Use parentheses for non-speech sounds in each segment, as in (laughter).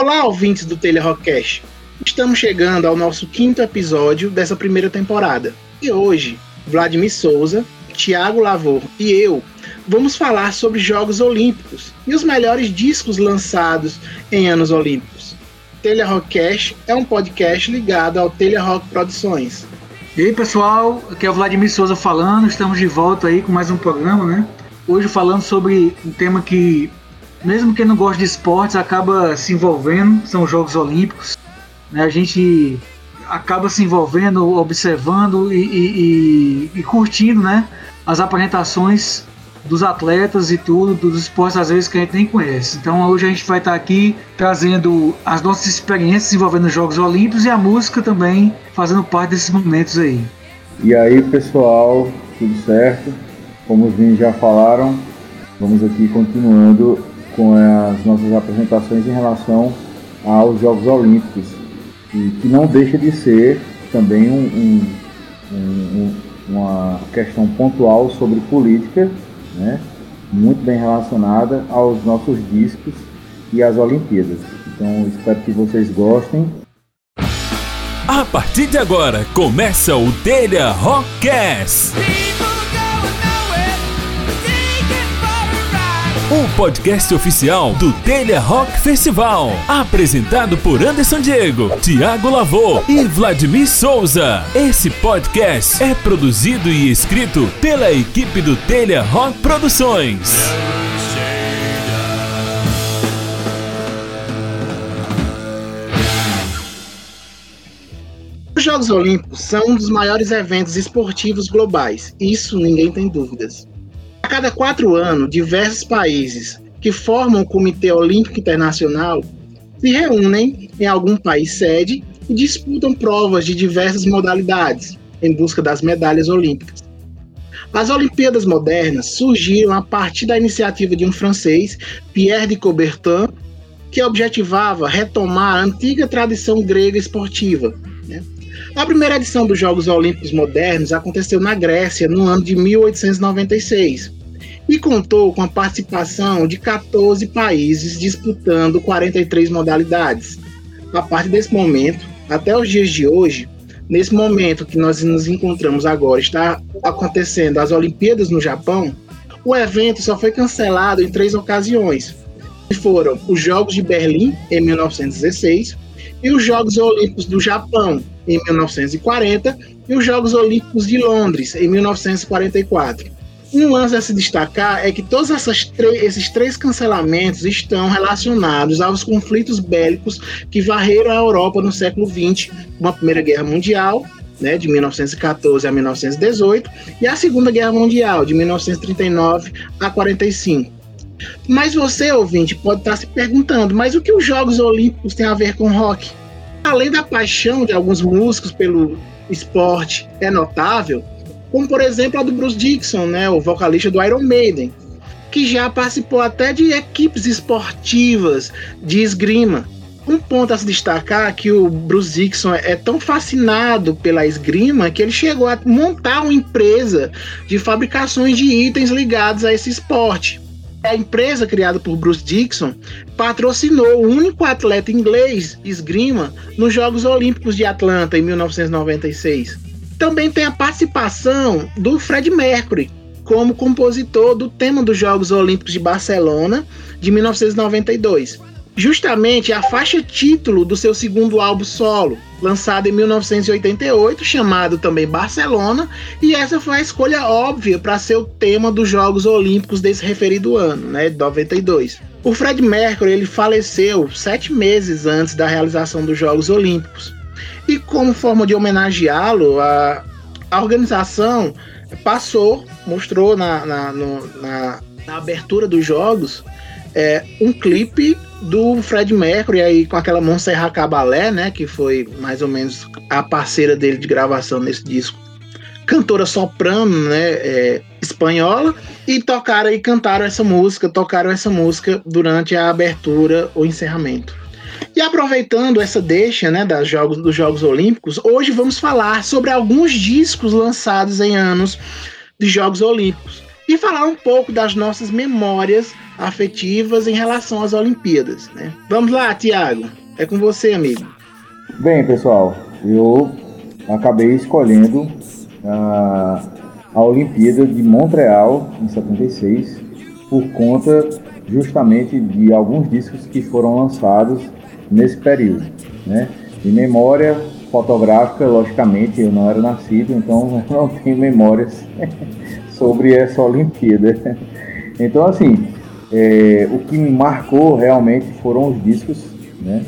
Olá, ouvintes do Telha Rockcast. Estamos chegando ao nosso quinto episódio dessa primeira temporada. E hoje, Vladimir Souza, Tiago Lavor e eu vamos falar sobre Jogos Olímpicos e os melhores discos lançados em anos olímpicos. Telha Rockcast é um podcast ligado ao Telha Rock Produções. E aí, pessoal, aqui é o Vladimir Souza falando. Estamos de volta aí com mais um programa, né? Hoje falando sobre um tema que mesmo quem não gosta de esportes acaba se envolvendo, são os Jogos Olímpicos. Né? A gente acaba se envolvendo, observando e, e, e, e, curtindo né? as apresentações dos atletas e tudo, dos esportes às vezes que a gente nem conhece. Então hoje a gente vai estar aqui trazendo as nossas experiências envolvendo os Jogos Olímpicos e a música também fazendo parte desses momentos aí. E aí pessoal, tudo certo? Como os meninos já falaram, vamos aqui continuando com as nossas apresentações em relação aos Jogos Olímpicos, e que não deixa de ser também um, um, um, uma questão pontual sobre política, né, muito bem relacionada aos nossos discos e às Olimpíadas. Então espero que vocês gostem. A partir de agora começa o Telha Rockcast. O podcast oficial do Telha Rock Festival. Apresentado por Anderson Diego, Tiago Lavô e Vladimir Souza. Esse podcast é produzido e escrito pela equipe do Telha Rock Produções. Os Jogos Olímpicos são um dos maiores eventos esportivos globais, isso ninguém tem dúvidas. A cada quatro anos, diversos países que formam o Comitê Olímpico Internacional se reúnem em algum país sede e disputam provas de diversas modalidades em busca das medalhas olímpicas. As Olimpíadas modernas surgiram a partir da iniciativa de um francês, Pierre de Coubertin, que objetivava retomar a antiga tradição grega esportiva. Né? A primeira edição dos Jogos Olímpicos Modernos aconteceu na Grécia no ano de 1896 e contou com a participação de 14 países disputando 43 modalidades. A partir desse momento, até os dias de hoje, nesse momento que nós nos encontramos agora, está acontecendo as Olimpíadas no Japão, o evento só foi cancelado em três ocasiões, que foram os Jogos de Berlim, em 1916, e os Jogos Olímpicos do Japão, em 1940, e os Jogos Olímpicos de Londres, em 1944. Um lance a se destacar é que todos esses três cancelamentos estão relacionados aos conflitos bélicos que varreram a Europa no século XX, como a Primeira Guerra Mundial, né, de 1914 a 1918, e a Segunda Guerra Mundial, de 1939 a 45. Mas você, ouvinte, pode estar se perguntando, mas o que os Jogos Olímpicos têm a ver com rock? Além da paixão de alguns músicos pelo esporte é notável, como por exemplo a do Bruce Dixon, né, o vocalista do Iron Maiden, que já participou até de equipes esportivas de esgrima. Um ponto a se destacar é que o Bruce Dixon é tão fascinado pela esgrima que ele chegou a montar uma empresa de fabricações de itens ligados a esse esporte. A empresa criada por Bruce Dixon patrocinou o único atleta inglês esgrima nos Jogos Olímpicos de Atlanta em 1996. Também tem a participação do Fred Mercury como compositor do tema dos Jogos Olímpicos de Barcelona de 1992. Justamente a faixa título do seu segundo álbum solo, lançado em 1988, chamado também Barcelona, e essa foi a escolha óbvia para ser o tema dos Jogos Olímpicos desse referido ano, né, de 92. O Fred Mercury ele faleceu sete meses antes da realização dos Jogos Olímpicos. E como forma de homenageá-lo, a, a organização passou, mostrou na, na, no, na, na abertura dos jogos é, um clipe do Fred Mercury aí com aquela Montserrat Caballé, né, que foi mais ou menos a parceira dele de gravação nesse disco. Cantora soprano, né, é, espanhola, e tocaram e cantaram essa música, tocaram essa música durante a abertura ou encerramento. E aproveitando essa deixa né, das jogos, dos Jogos Olímpicos, hoje vamos falar sobre alguns discos lançados em anos de Jogos Olímpicos. e falar um pouco das nossas memórias afetivas em relação às Olimpíadas. Né? Vamos lá, Tiago. É com você, amigo. Bem, pessoal, eu acabei escolhendo a, a Olimpíada de Montreal em 76 por conta justamente de alguns discos que foram lançados nesse período. Né? De memória fotográfica, logicamente, eu não era nascido, então (laughs) eu não tenho memórias (laughs) sobre essa Olimpíada. Então, assim, é, o que me marcou realmente foram os discos, né?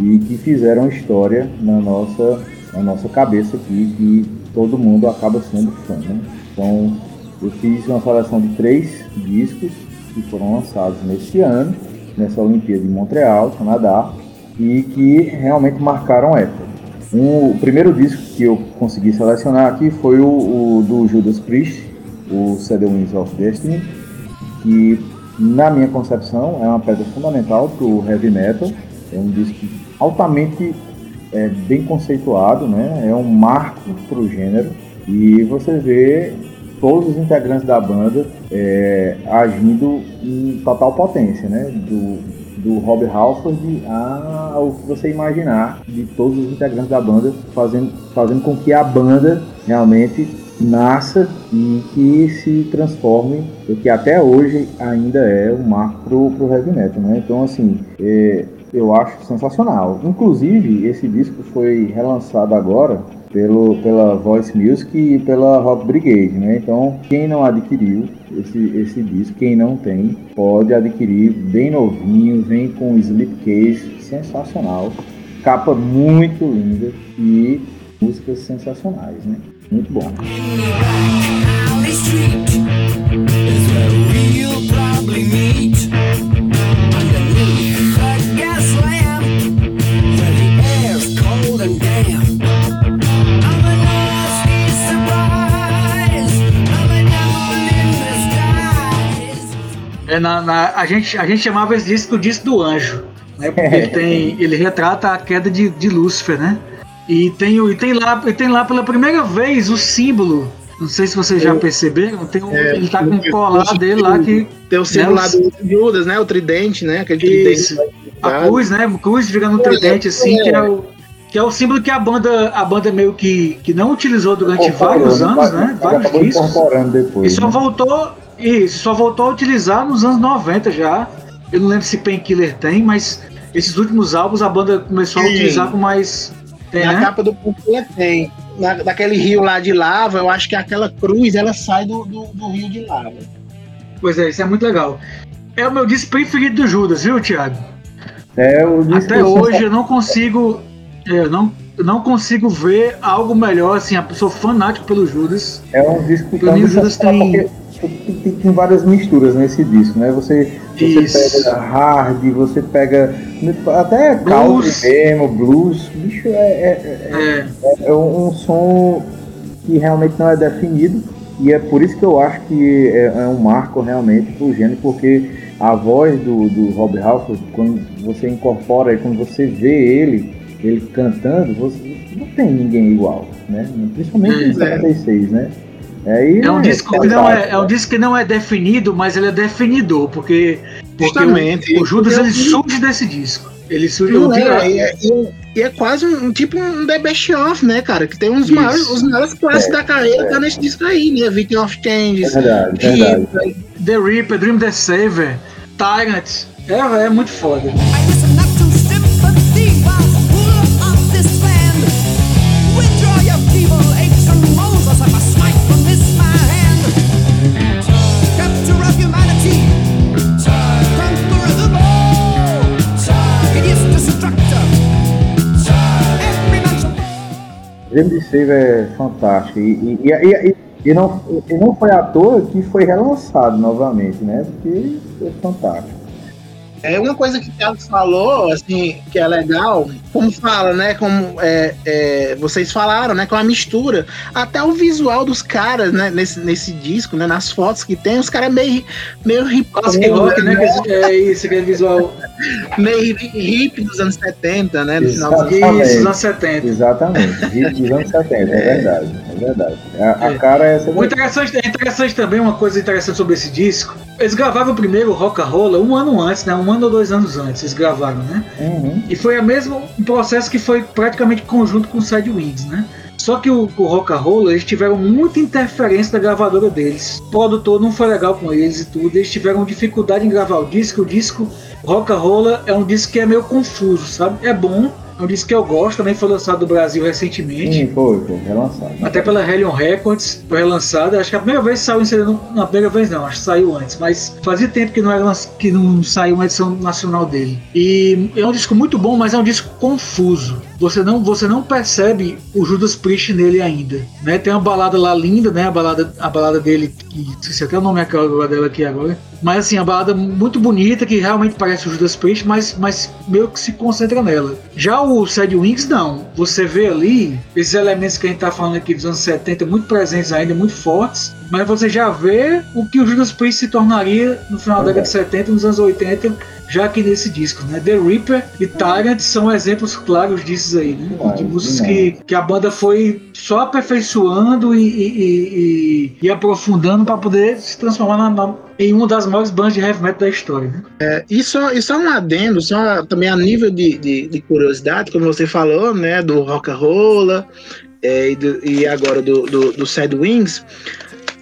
E que fizeram história na nossa, na nossa cabeça aqui, que todo mundo acaba sendo fã, né? Então, eu fiz uma seleção de três discos que foram lançados neste ano, nessa Olimpíada de Montreal, Canadá, e que realmente marcaram época. Um, o primeiro disco que eu consegui selecionar aqui foi o, o do Judas Priest, o Seven Winds of Destiny, que na minha concepção é uma pedra fundamental para o heavy metal, é um disco altamente é, bem conceituado, né? é um marco para o gênero, e você vê todos os integrantes da banda é, agindo em total potência, né? Do, do Rob Halford ao que você imaginar de todos os integrantes da banda, fazendo, fazendo com que a banda realmente nasça e que se transforme, o que até hoje ainda é um marco pro, pro heavy metal, né? Então, assim, é, eu acho sensacional. Inclusive, esse disco foi relançado agora pelo, pela Voice Music e pela Rock Brigade, né? Então, quem não adquiriu esse, esse disco, quem não tem, pode adquirir bem novinho, vem com slipcase sensacional, capa muito linda e músicas sensacionais, né? Muito bom. É, na, na, a, gente, a gente chamava esse disco do disco do anjo, né? Porque ele, (laughs) tem, ele retrata a queda de, de Lúcifer, né? E tem, e, tem lá, e tem lá pela primeira vez o símbolo. Não sei se vocês já perceberam. Tem um, é, ele tá com um colar dele lá que. Tem o símbolo né, lá do Judas, né? O tridente, né? Aquele Isso. tridente. A cruz, né? Cruz jogando um tridente assim, que é o que é o símbolo que a banda, a banda meio que, que não utilizou durante vários anos, né? Vários discos. Depois, e só né? voltou e só voltou a utilizar nos anos 90 já. Eu não lembro se Painkiller tem, mas esses últimos álbuns a banda começou Sim. a utilizar com mais tem, na né? capa do Pupila tem. Na, daquele rio lá de lava, eu acho que aquela cruz ela sai do, do, do, rio de lava. Pois é, isso é muito legal. É o meu disco preferido do Judas, viu, Thiago? É, o Até hoje eu não consigo. É, eu não, eu não consigo ver algo melhor, assim, eu sou fanático pelo Judas. É um disco que o Judas tem. Porque tem, tem, várias misturas nesse disco, né? Você, você pega hard, você pega até country mesmo, blues, bicho, é, é, é, é, é um som que realmente não é definido e é por isso que eu acho que é, é um marco realmente pro gênero, porque a voz do, do Rob Halford, quando você incorpora e quando você vê ele, ele cantando, você, não tem ninguém igual, né? Principalmente em 76, né? É, é um disco que não é, é um disco que não é definido, mas ele é definidor, porque, porque o, o Judas ele surge desse disco. Ele surge não, é, é, e é quase um, tipo um The Best Of, né, cara? Que tem uns maiores, os maiores clássicos é, da carreira tá nesse disco aí, né? Victim of Changes, é verdade, verdade. The Reaper, Dream the Saver, Tyrant. É, é muito foda. Dream Save é fantástico. E, e, e, e, não, e não foi à toa que foi relançado novamente, né? Porque é fantástico. É uma coisa que o Thiago falou, assim, que é legal, como fala, né? Como é, é, vocês falaram, né? Com a mistura. Até o visual dos caras, né? Nesse, nesse disco, né? Nas fotos que tem, os caras meio, meio hip rock, né? né? É isso, aquele visual. (laughs) meio hip dos anos 70, né? No final dos isso, dos anos 70. Exatamente, hip dos anos 70, é verdade. É verdade. A, a é. cara é essa. O interessante, é interessante também, uma coisa interessante sobre esse disco. Eles gravaram o primeiro Rock Roll um ano antes, né? Um ano ou dois anos antes, eles gravaram, né? Uhum. E foi a mesmo processo que foi praticamente conjunto com o Side Wings, né? Só que o, o Rock Roll, eles tiveram muita interferência da gravadora deles. O produtor não foi legal com eles e tudo. Eles tiveram dificuldade em gravar o disco. O disco Rock Roll é um disco que é meio confuso, sabe? É bom, é um disco que eu gosto, também foi lançado no Brasil recentemente. Sim, foi, foi relançado. Até pela Hellion Records, foi relançado. Acho que a primeira vez saiu em CD, não, na primeira vez não, acho que saiu antes, mas fazia tempo que não, era, que não saiu uma edição nacional dele. E é um disco muito bom, mas é um disco confuso. Você não, você não percebe o Judas Priest nele ainda. Né? Tem uma balada lá linda, né? A balada, a balada dele, que se até o nome é dela aqui agora. Mas assim, a balada muito bonita, que realmente parece o Judas Priest, mas, mas meio que se concentra nela. Já o Sad Wings, não. Você vê ali esses elementos que a gente tá falando aqui dos anos 70 muito presentes ainda, muito fortes, mas você já vê o que o Judas Priest se tornaria no final da década de 70 nos anos 80 já aqui nesse disco, né? The Reaper e Tyrant são exemplos claros disso aí, né? Demais, de músicas que, que a banda foi só aperfeiçoando e, e, e, e aprofundando para poder se transformar na, na, em uma das maiores bandas de heavy metal da história. Né? É, isso, isso é um adendo, só também a nível de, de, de curiosidade, como você falou, né? Do rock and roll é, e, do, e agora do, do, do Sad Wings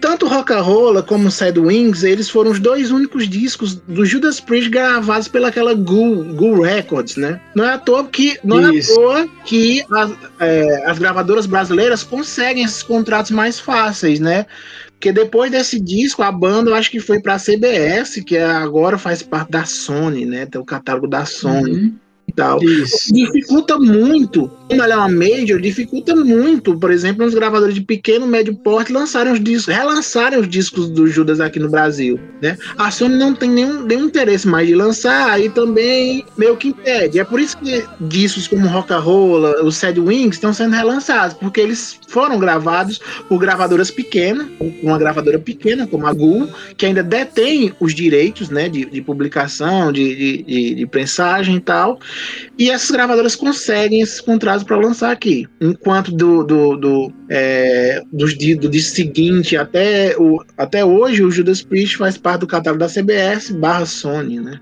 tanto Rock and Roll como Sad Wings, eles foram os dois únicos discos do Judas Priest gravados pelaquela Ghoul, Ghoul Records, né? Não é à toa que, não é à toa que as, é, as gravadoras brasileiras conseguem esses contratos mais fáceis, né? Porque depois desse disco, a banda eu acho que foi para a CBS, que agora faz parte da Sony, né? Tem o catálogo da Sony. Uhum tal. Isso. Dificulta muito, ela é uma major, dificulta muito, por exemplo, os gravadores de pequeno, médio porte lançarem os discos, relançarem os discos do Judas aqui no Brasil, né? A Sony não tem nenhum, nenhum interesse mais de lançar, aí também meio que impede. É por isso que discos como Rock and Roll, os Sad Wings estão sendo relançados, porque eles foram gravados por gravadoras pequenas, uma gravadora pequena como a Gul, que ainda detém os direitos, né, de, de publicação, de, de, de, de prensagem e tal, e essas gravadoras conseguem esses contratos para lançar aqui. Enquanto do, do, do, é, do, do disco seguinte até, o, até hoje, o Judas Priest faz parte do catálogo da CBS barra Sony, né?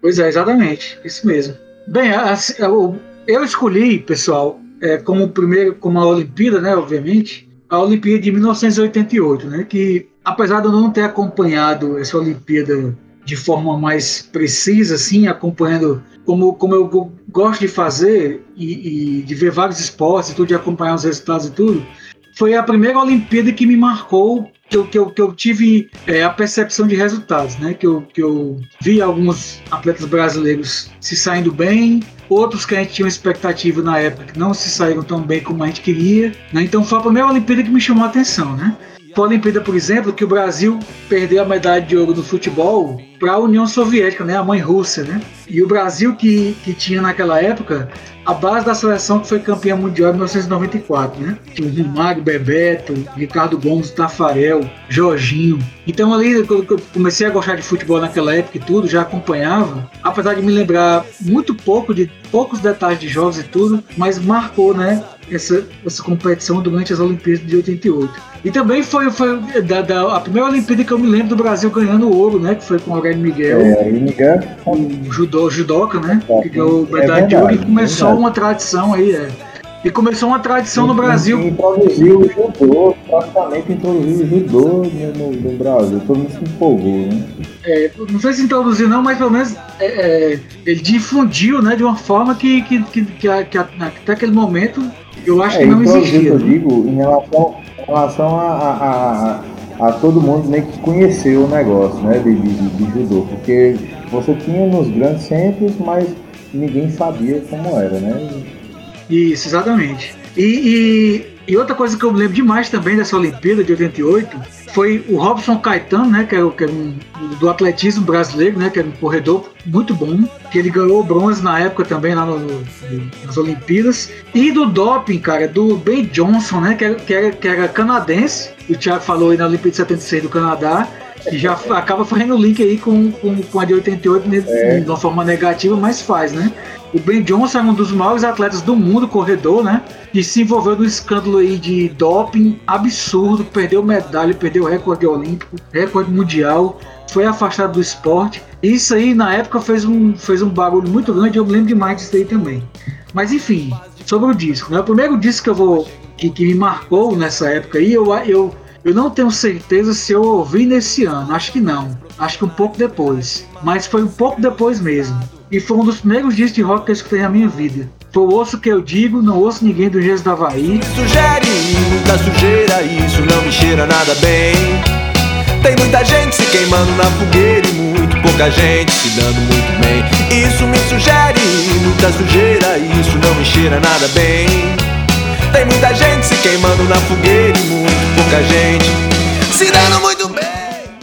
Pois é, exatamente. Isso mesmo. Bem, eu, eu escolhi, pessoal, é, como primeiro, como a Olimpíada, né, obviamente, a Olimpíada de 1988, né, que apesar de eu não ter acompanhado essa Olimpíada de forma mais precisa, assim, acompanhando como, como eu gosto de fazer e, e, de ver vários esportes e tudo, de acompanhar os resultados e tudo, foi a primeira Olimpíada que me marcou, que eu, que eu, que eu tive é, a percepção de resultados, né? Que eu, que eu vi alguns atletas brasileiros se saindo bem, outros que a gente tinha uma expectativa na época que não se saíram tão bem como a gente queria, né? Então foi a primeira Olimpíada que me chamou a atenção, né? Foi a Olimpíada, por exemplo, que o Brasil perdeu a medalha de ouro no futebol para a União Soviética, né, a mãe Rússia, né? E o Brasil que, que tinha naquela época a base da seleção que foi campeã mundial em 1994, né? Tinha o Romário, Bebeto, Ricardo Gomes, Tafarel, Jorginho. Então ali quando eu comecei a gostar de futebol naquela época e tudo, já acompanhava, apesar de me lembrar muito pouco de poucos detalhes de jogos e tudo, mas marcou, né? Essa, essa competição durante as Olimpíadas de 88. E também foi, foi da, da, a primeira Olimpíada que eu me lembro do Brasil ganhando ouro, né? Que foi com o Aurélio Miguel. É, Miguel. O judô, judoca, né? É, que ganhou medalha é de ouro e começou uma tradição aí, é. E começou uma tradição no Brasil. Introduziu o judô, praticamente introduziu o judô no, no, Brasil. Todo mundo se empolgou, né? É, não sei se introduziu não, mas pelo menos é, é, ele difundiu né, de uma forma que, que, que, que, a, que a, até aquele momento eu acho é, que não existia. Eu digo em relação, em relação a, a, a, a, todo mundo meio que conheceu o negócio né, de, de, de judô, porque você tinha nos grandes centros, mas ninguém sabia como era, né? Isso, exatamente. E, e E outra coisa que eu me lembro demais também dessa Olimpíada de 88 foi o Robson Caetano, né, que era, que era um, do atletismo brasileiro, né, que era um corredor muito bom, que ele ganhou bronze na época também lá no, no, nas Olimpíadas. E do doping, cara, do Ben Johnson, né, que era, que era, que era canadense, o Thiago falou aí na Olimpíada de 76 do Canadá, já acaba fazendo link aí com, com, com a de 88 né, é. de uma forma negativa, mas faz, né? O Ben Johnson é um dos maiores atletas do mundo, corredor, né? E se envolveu no escândalo aí de doping absurdo, perdeu medalha, perdeu recorde olímpico, recorde mundial, foi afastado do esporte. Isso aí na época fez um, fez um barulho muito grande, eu me lembro demais disso aí também. Mas enfim, sobre o disco, né? O primeiro disco que eu vou. que, que me marcou nessa época aí, eu, eu eu não tenho certeza se eu ouvi nesse ano, acho que não. Acho que um pouco depois. Mas foi um pouco depois mesmo. E foi um dos primeiros discos de rock que eu escutei na minha vida. Foi o osso que eu digo, não ouço ninguém do Gesso da Havaí. Sugere muita sujeira, isso não me cheira nada bem. Tem muita gente se queimando na fogueira e muito pouca gente se dando muito bem. Isso me sugere muita sujeira, isso não me cheira nada bem. Tem muita gente se queimando na fogueira e muito pouca gente se dando muito bem.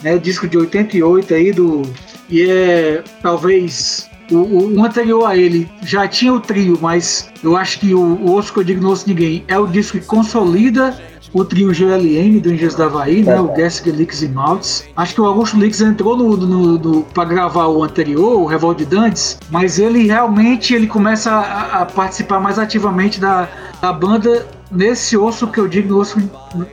É disco de 88 aí do. E é talvez o, o, anterior a ele já tinha o trio, mas eu acho que o, o Osso que eu digo não ouço ninguém é o disco que consolida o trio GLM do Engenheiros da Havaí, né? O Gessinger Licks e Maltz. Acho que o Augusto Licks entrou no, no, no para gravar o anterior, o Revolt de Dantes, mas ele realmente ele começa a, a participar mais ativamente da, da banda nesse osso que eu digo no osso,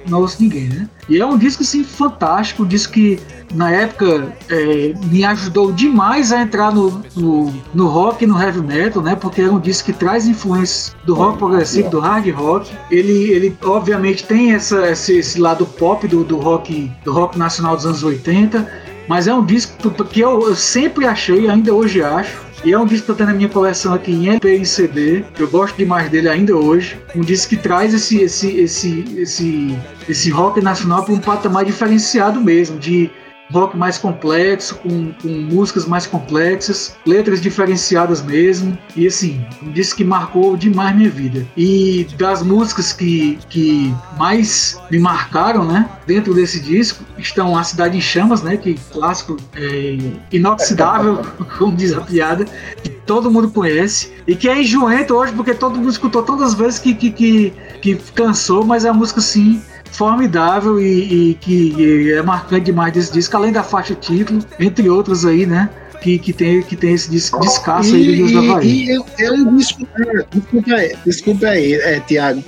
não ouço ninguém, né? E é um disco assim fantástico, um disco que na época é, me ajudou demais a entrar no, no, no, rock e no heavy metal, né? Porque é um disco que traz influências do rock progressivo, do hard rock. Ele, ele obviamente tem essa, esse, esse lado pop do, do rock do rock nacional dos anos 80, mas é um disco que eu, eu sempre achei, ainda hoje acho, e é um disco que eu tenho na minha coleção aqui em LP e CD. Eu gosto demais dele ainda hoje. Um disco que traz esse, esse, esse, esse, esse rock nacional para um patamar diferenciado mesmo, de rock mais complexo, com, com, músicas mais complexas, letras diferenciadas mesmo. E assim, um disco que marcou demais minha vida. E das músicas que, que mais me marcaram, né? Dentro desse disco estão A Cidade em Chamas, né? Que clássico é, inoxidável, (laughs) como diz a piada, que todo mundo conhece. E que é enjoento hoje, porque todo mundo escutou todas as vezes que, que, que, que cansou, mas é a música sim formidável e, e que é marcante demais desse disco, além da faixa título, entre outros aí, né? Que, que, tem, que tem esse disco descasso aí do Deus da Bahia. E é, um disco. Desculpa aí, desculpa aí é, Tiago.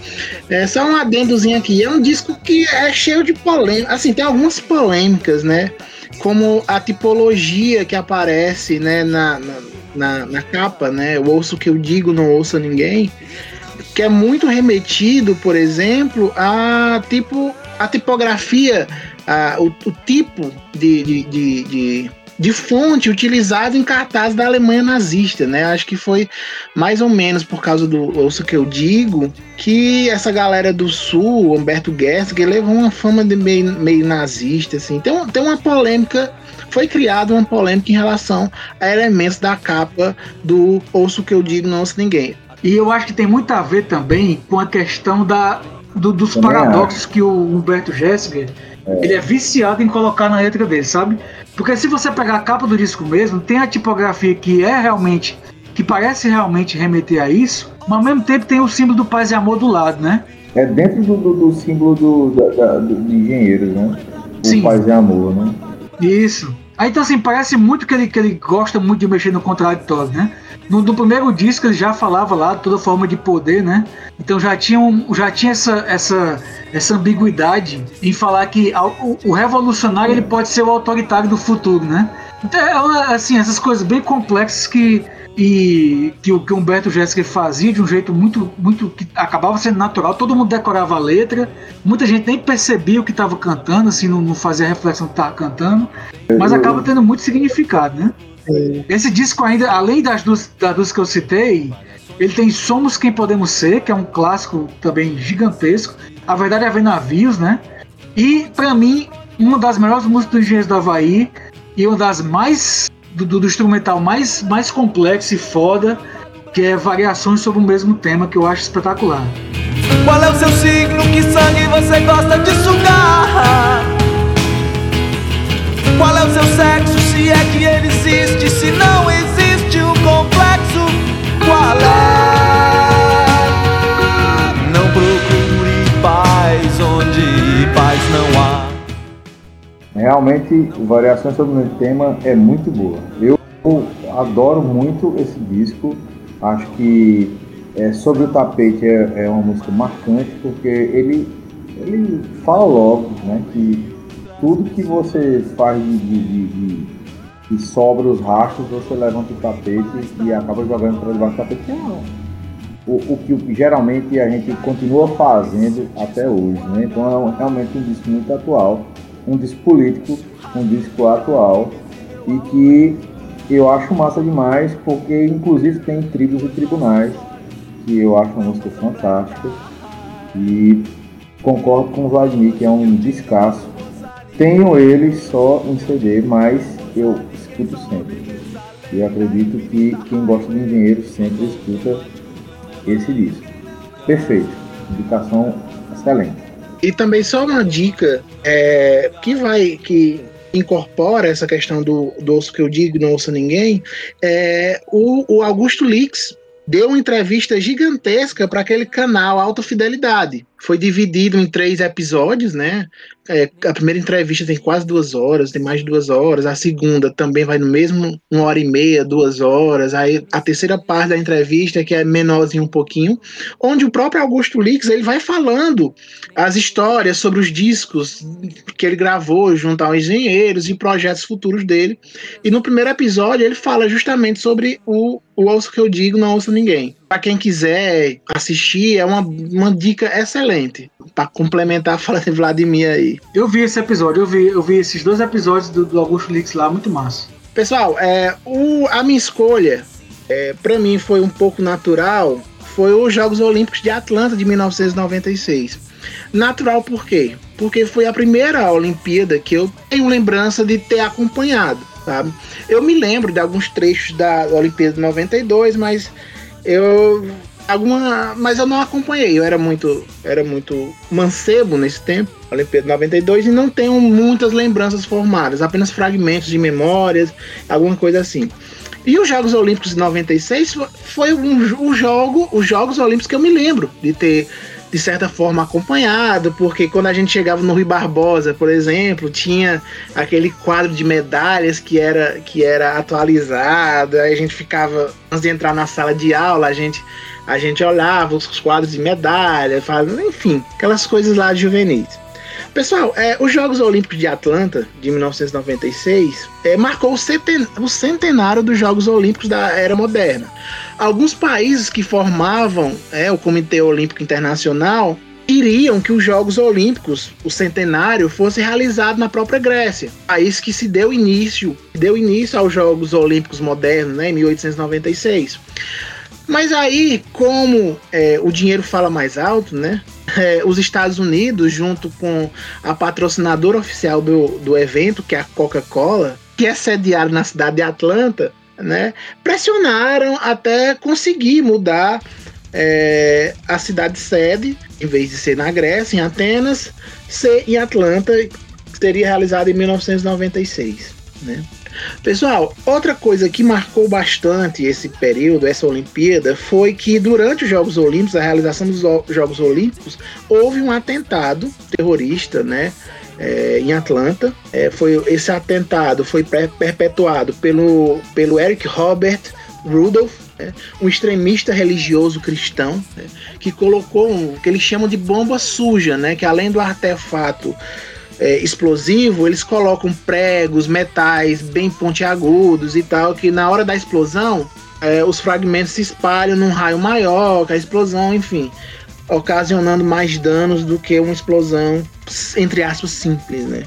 É só um adendozinho aqui. É um disco que é cheio de polêmicas. Assim, tem algumas polêmicas, né? Como a tipologia que aparece né, na, na, na, na capa, né? O ouço que eu digo, não ouça ninguém que é muito remetido, por exemplo, a tipo a tipografia, a, o, o tipo de, de, de, de, de fonte utilizado em cartaz da Alemanha nazista, né? Acho que foi mais ou menos por causa do ouço que eu digo que essa galera do sul, Humberto Gessinger, levou uma fama de meio, meio nazista, assim. Tem, tem uma polêmica foi criada uma polêmica em relação a elementos da capa do Ouço que eu digo, não ouço ninguém. E eu acho que tem muito a ver também com a questão da, do, dos também paradoxos acho. que o Humberto Gessinger é. ele é viciado em colocar na letra dele, sabe? Porque se você pegar a capa do disco mesmo, tem a tipografia que é realmente, que parece realmente remeter a isso, mas ao mesmo tempo tem o símbolo do paz e amor do lado, né? É dentro do, do, do símbolo do, da, da, do, de engenheiros, né? O Sim. paz e amor, né? Isso. Aí então assim, parece muito que ele, que ele gosta muito de mexer no contraditório, né? No, no, primeiro disco ele já falava lá toda forma de poder, né? Então já tinha, um, já tinha essa, essa, essa ambiguidade em falar que o, o revolucionário ele pode ser o autoritário do futuro, né? Então, é assim, essas coisas bem complexas que e que o que Humberto Jéssica fazia de um jeito muito muito que acabava sendo natural todo mundo decorava a letra muita gente nem percebia o que estava cantando assim não, não fazia reflexão que estava cantando mas acaba tendo muito significado né esse disco ainda, além das duas, das duas que eu citei, ele tem Somos Quem Podemos Ser, que é um clássico também gigantesco. A verdade é ver navios, né? E, para mim, uma das melhores músicas do Engenheiros do Havaí e uma das mais. do, do instrumental mais, mais complexo e foda, que é Variações sobre o mesmo tema, que eu acho espetacular. Qual é o seu signo? Que sangue você gosta de sugar? Qual é o seu sexo? Se é que ele existe, se não existe o complexo, qual é? Não procure paz onde paz não há. Realmente, Variações sobre o tema é muito boa. Eu adoro muito esse disco. Acho que é, Sobre o Tapete é, é, uma música marcante porque ele, ele fala logo né, que tudo que você faz de, de, de, de sobra os rastros, você levanta o tapete e acaba jogando para debaixo do tapete. O, o que geralmente a gente continua fazendo até hoje. Né? Então é realmente um disco muito atual um disco político, um disco atual e que eu acho massa demais porque inclusive tem tribos e tribunais que eu acho uma música fantástica e concordo com o Vladimir que é um descasso. Tenho ele só em CD, mas eu escuto sempre. E acredito que quem gosta de engenheiro sempre escuta esse disco. Perfeito. Indicação excelente. E também só uma dica é, que vai que incorpora essa questão do, do osso que eu digo, não ouça ninguém, é o, o Augusto Lix deu uma entrevista gigantesca para aquele canal Alta Fidelidade. Foi dividido em três episódios, né? É, a primeira entrevista tem quase duas horas, tem mais de duas horas. A segunda também vai no mesmo uma hora e meia, duas horas. Aí a terceira parte da entrevista, que é menorzinho um pouquinho, onde o próprio Augusto Lix ele vai falando as histórias sobre os discos que ele gravou junto aos engenheiros e projetos futuros dele. E no primeiro episódio ele fala justamente sobre o, o ouço que eu digo, não ouço ninguém. Para quem quiser assistir, é uma, uma dica excelente. Para complementar a (laughs) fala de Vladimir aí. Eu vi esse episódio, eu vi, eu vi esses dois episódios do, do Augusto Lix lá, muito massa. Pessoal, é, o, a minha escolha, é, para mim, foi um pouco natural. Foi os Jogos Olímpicos de Atlanta de 1996. Natural por quê? Porque foi a primeira Olimpíada que eu tenho lembrança de ter acompanhado. Sabe? Eu me lembro de alguns trechos da Olimpíada de 92, mas eu alguma, mas eu não acompanhei. Eu era muito, era muito mancebo nesse tempo, Olimpíada 92 e não tenho muitas lembranças formadas, apenas fragmentos de memórias, alguma coisa assim. E os Jogos Olímpicos de 96 foi um, jogo, os Jogos Olímpicos que eu me lembro de ter de certa forma acompanhado, porque quando a gente chegava no Rui Barbosa, por exemplo, tinha aquele quadro de medalhas que era, que era atualizado, aí a gente ficava, antes de entrar na sala de aula, a gente, a gente olhava os quadros de medalhas, enfim, aquelas coisas lá de juvenis. Pessoal, é, os Jogos Olímpicos de Atlanta, de 1996, é, marcou o, centen o centenário dos Jogos Olímpicos da era moderna. Alguns países que formavam é, o Comitê Olímpico Internacional queriam que os Jogos Olímpicos, o centenário, fosse realizado na própria Grécia, país que se deu início, deu início aos Jogos Olímpicos modernos, né, em 1896. Mas aí, como é, o dinheiro fala mais alto, né? É, os Estados Unidos, junto com a patrocinadora oficial do, do evento, que é a Coca-Cola, que é sediada na cidade de Atlanta, né? Pressionaram até conseguir mudar é, a cidade sede, em vez de ser na Grécia, em Atenas, ser em Atlanta, que seria realizada em 1996, né? Pessoal, outra coisa que marcou bastante esse período, essa Olimpíada, foi que durante os Jogos Olímpicos, a realização dos Jogos Olímpicos, houve um atentado terrorista, né? É, em Atlanta. É, foi, esse atentado foi perpetuado pelo, pelo Eric Robert Rudolph, né, um extremista religioso cristão, né, que colocou o que eles chamam de bomba suja, né, que além do artefato é, explosivo, eles colocam pregos, metais bem pontiagudos e tal, que na hora da explosão é, os fragmentos se espalham num raio maior que a explosão, enfim, ocasionando mais danos do que uma explosão, entre aspas, simples, né?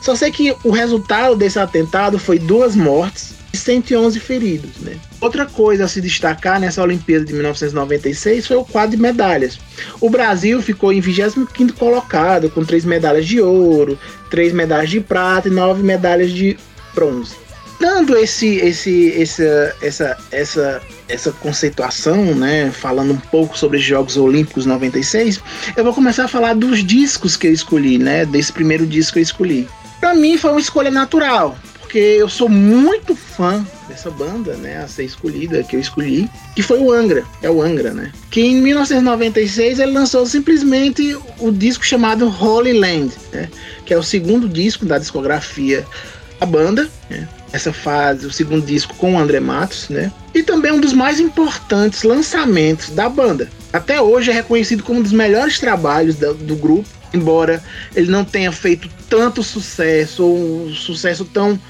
Só sei que o resultado desse atentado foi duas mortes e 111 feridos, né? Outra coisa a se destacar nessa Olimpíada de 1996 foi o quadro de medalhas. O Brasil ficou em 25º colocado, com três medalhas de ouro, três medalhas de prata e nove medalhas de bronze. dando esse, esse, essa, essa, essa, essa conceituação, né, falando um pouco sobre os Jogos Olímpicos 96, eu vou começar a falar dos discos que eu escolhi, né, desse primeiro disco que eu escolhi. Para mim foi uma escolha natural, porque eu sou muito fã dessa banda, né, a ser escolhida, que eu escolhi, que foi o Angra, é o Angra, né? Que em 1996 ele lançou simplesmente o disco chamado Holy Land, né? Que é o segundo disco da discografia da banda, né? Essa fase, o segundo disco com o André Matos, né? E também um dos mais importantes lançamentos da banda. Até hoje é reconhecido como um dos melhores trabalhos do, do grupo, embora ele não tenha feito tanto sucesso ou um sucesso tão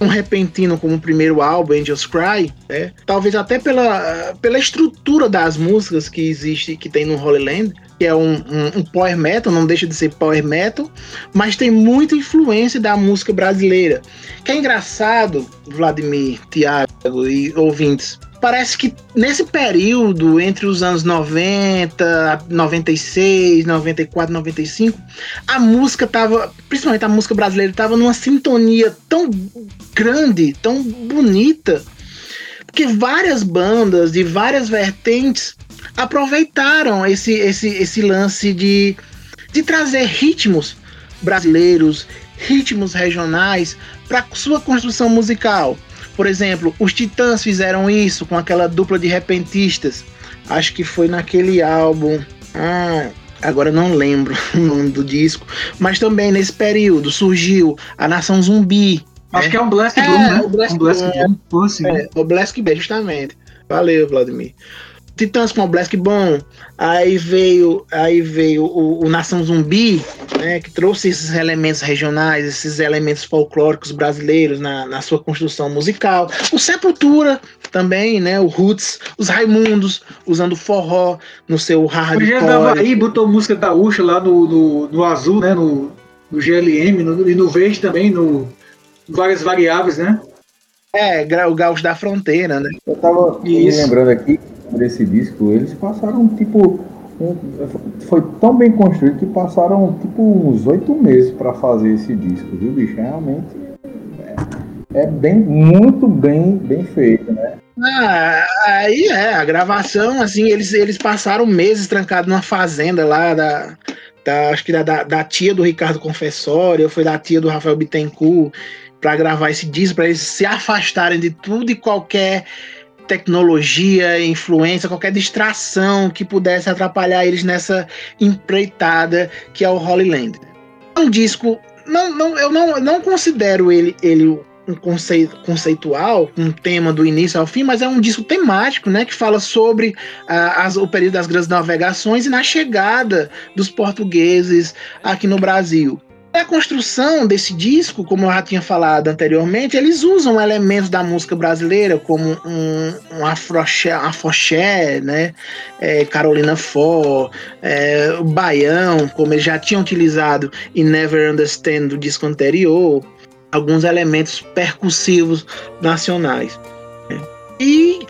um repentino como o primeiro álbum, Angels Cry, né? talvez até pela, pela estrutura das músicas que existe, que tem no Holy Land, que é um, um, um, power metal, não deixa de ser power metal, mas tem muita influência da música brasileira. Que é engraçado, Vladimir, Tiago e ouvintes, parece que nesse período entre os anos 90, 96, 94, 95, a música tava, principalmente a música brasileira, tava numa sintonia tão grande, tão bonita, que várias bandas de várias vertentes aproveitaram esse, esse, esse lance de, de trazer ritmos brasileiros, ritmos regionais para sua construção musical. Por exemplo, os Titãs fizeram isso com aquela dupla de repentistas. Acho que foi naquele álbum. Ah, agora não lembro (laughs) o nome do disco. Mas também nesse período surgiu a Nação Zumbi. Acho né? que é um Blast Bloom, é, né? O Blast um Blast Bloom. Bloom. Assim. É, o Blast Bloom, justamente. Valeu, Vladimir. Titãs com o Black Bom, aí veio, aí veio o, o, Nação Zumbi, né, que trouxe esses elementos regionais, esses elementos folclóricos brasileiros na, na sua construção musical. O Sepultura também, né, o Roots, os Raimundos, usando forró no seu hardcore. O dava aí, botou música gaúcha lá no, no, no azul, né, no, no GLM, no, e no verde também, no várias variáveis, né? É, o gaúcho da fronteira, né? Eu tava me lembrando aqui desse disco, eles passaram tipo. Um, foi tão bem construído que passaram tipo uns oito meses para fazer esse disco, viu, bicho? Realmente é, é, bem, muito bem, bem feito, né? Ah, aí é, a gravação, assim, eles, eles passaram meses trancados numa fazenda lá da, da acho que da, da, tia do Ricardo Confessório, foi da tia do Rafael Bittencourt, para gravar esse disco, para eles se afastarem de tudo e qualquer tecnologia, influência, qualquer distração que pudesse atrapalhar eles nessa empreitada que é o Holy Land. É um disco, não, não, eu não, não considero ele, ele um conceito, conceitual, um tema do início ao fim, mas é um disco temático, né, que fala sobre uh, as, o período das grandes navegações e na chegada dos portugueses aqui no Brasil. A construção desse disco, como eu já tinha falado anteriormente, eles usam elementos da música brasileira, como um, um afroché, afoxé, né? É, Carolina Fó, é, baião, como eles já tinham utilizado em Never Understand do disco anterior, alguns elementos percussivos nacionais. E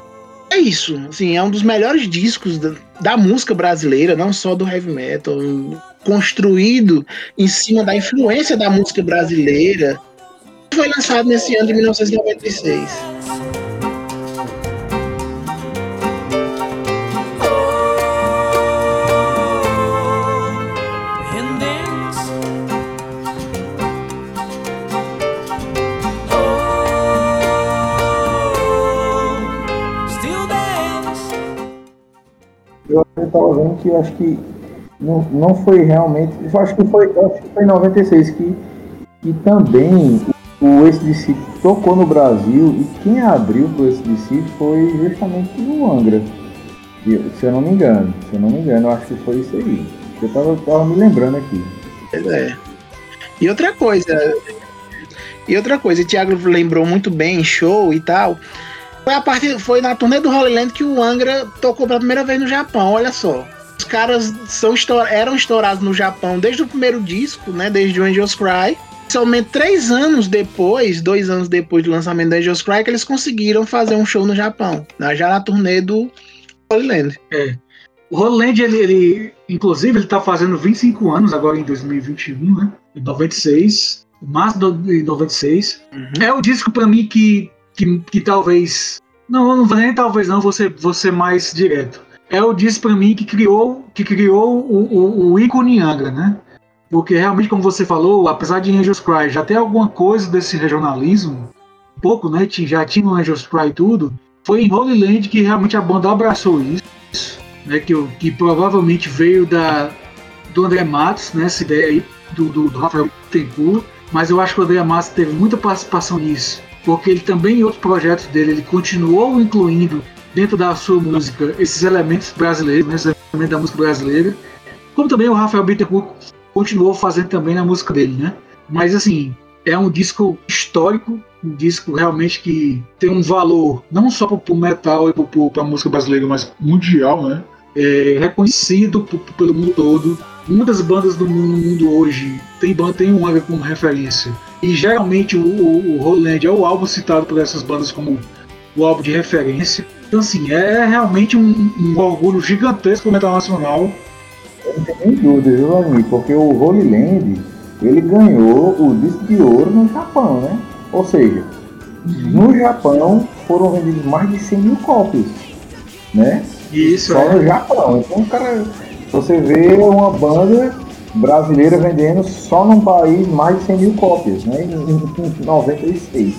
é isso, assim, é um dos melhores discos da, da música brasileira, não só do heavy metal construído em cima da influência da música brasileira, foi lançado nesse ano de 1996. Eu estava vendo que eu acho que não, não foi realmente. Eu acho que foi, acho que foi em 96 que, que também o SDC tocou no Brasil e quem abriu para o SDC foi justamente o Angra. Se eu não me engano, se eu não me engano, eu acho que foi isso aí. Eu tava, tava me lembrando aqui. É. E outra coisa, e outra coisa, o Thiago lembrou muito bem, show e tal. Foi, a partir, foi na turnê do Holy Land que o Angra tocou pela primeira vez no Japão, olha só caras são eram estourados no Japão desde o primeiro disco, né? Desde o Angels Cry. Somente três anos depois, dois anos depois do lançamento do Angels Cry, que eles conseguiram fazer um show no Japão, né, já na turnê do Holy Land. É. O Holy Land, ele, ele, inclusive, ele tá fazendo 25 anos agora em 2021, né? Em 96. março de 96. Uhum. É o disco para mim que, que, que talvez. Não, não nem talvez não, vou ser, vou ser mais direto. O disco para mim que criou, que criou o, o, o ícone Angra, né? Porque realmente, como você falou, apesar de Angels Cry já ter alguma coisa desse regionalismo, pouco, né? Já tinha no Angels Cry tudo. Foi em Holy Land que realmente a banda abraçou isso, né? Que, que provavelmente veio da, do André Matos, né? Essa ideia aí do, do, do Rafael. Mas eu acho que o André Matos teve muita participação nisso, porque ele também em outros projetos dele ele continuou incluindo dentro da sua música esses elementos brasileiros, né? Esses elementos da música brasileira. Como também o Rafael Bittencourt continuou fazendo também na música dele, né? Mas assim, é um disco histórico, um disco realmente que tem um valor não só para o metal e para a música brasileira, mas mundial, né? É reconhecido pelo mundo todo. Muitas bandas do mundo hoje tem banda tem um álbum como referência. E geralmente o, o, o Roland é o álbum citado por essas bandas como o álbum de referência. Então assim, é realmente um, um orgulho gigantesco do metal nacional eu não tenho nem dúvida, viu, amigo? Porque o Holy Land, ele ganhou o disco de ouro no Japão, né? Ou seja, no Japão foram vendidos mais de 100 mil cópias, né? Isso, Só é. no Japão. Então, cara, você vê uma banda brasileira vendendo só num país mais de 100 mil cópias, né? Em, 96.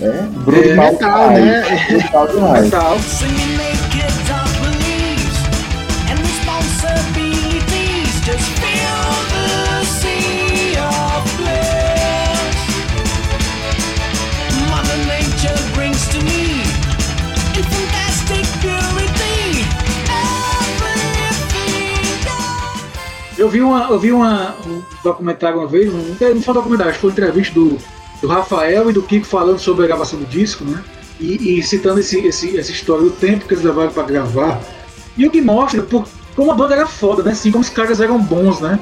Né? Brutal, é, metal, né? Brutal demais. Metal. Eu vi, uma, eu vi uma, um documentário uma vez, não foi um documentário, acho que foi uma entrevista do, do Rafael e do Kiko falando sobre a gravação do disco, né? E, e citando esse, esse, essa história do tempo que eles levaram para gravar. E o que mostra por, como a banda era foda, né? Assim, como os caras eram bons, né?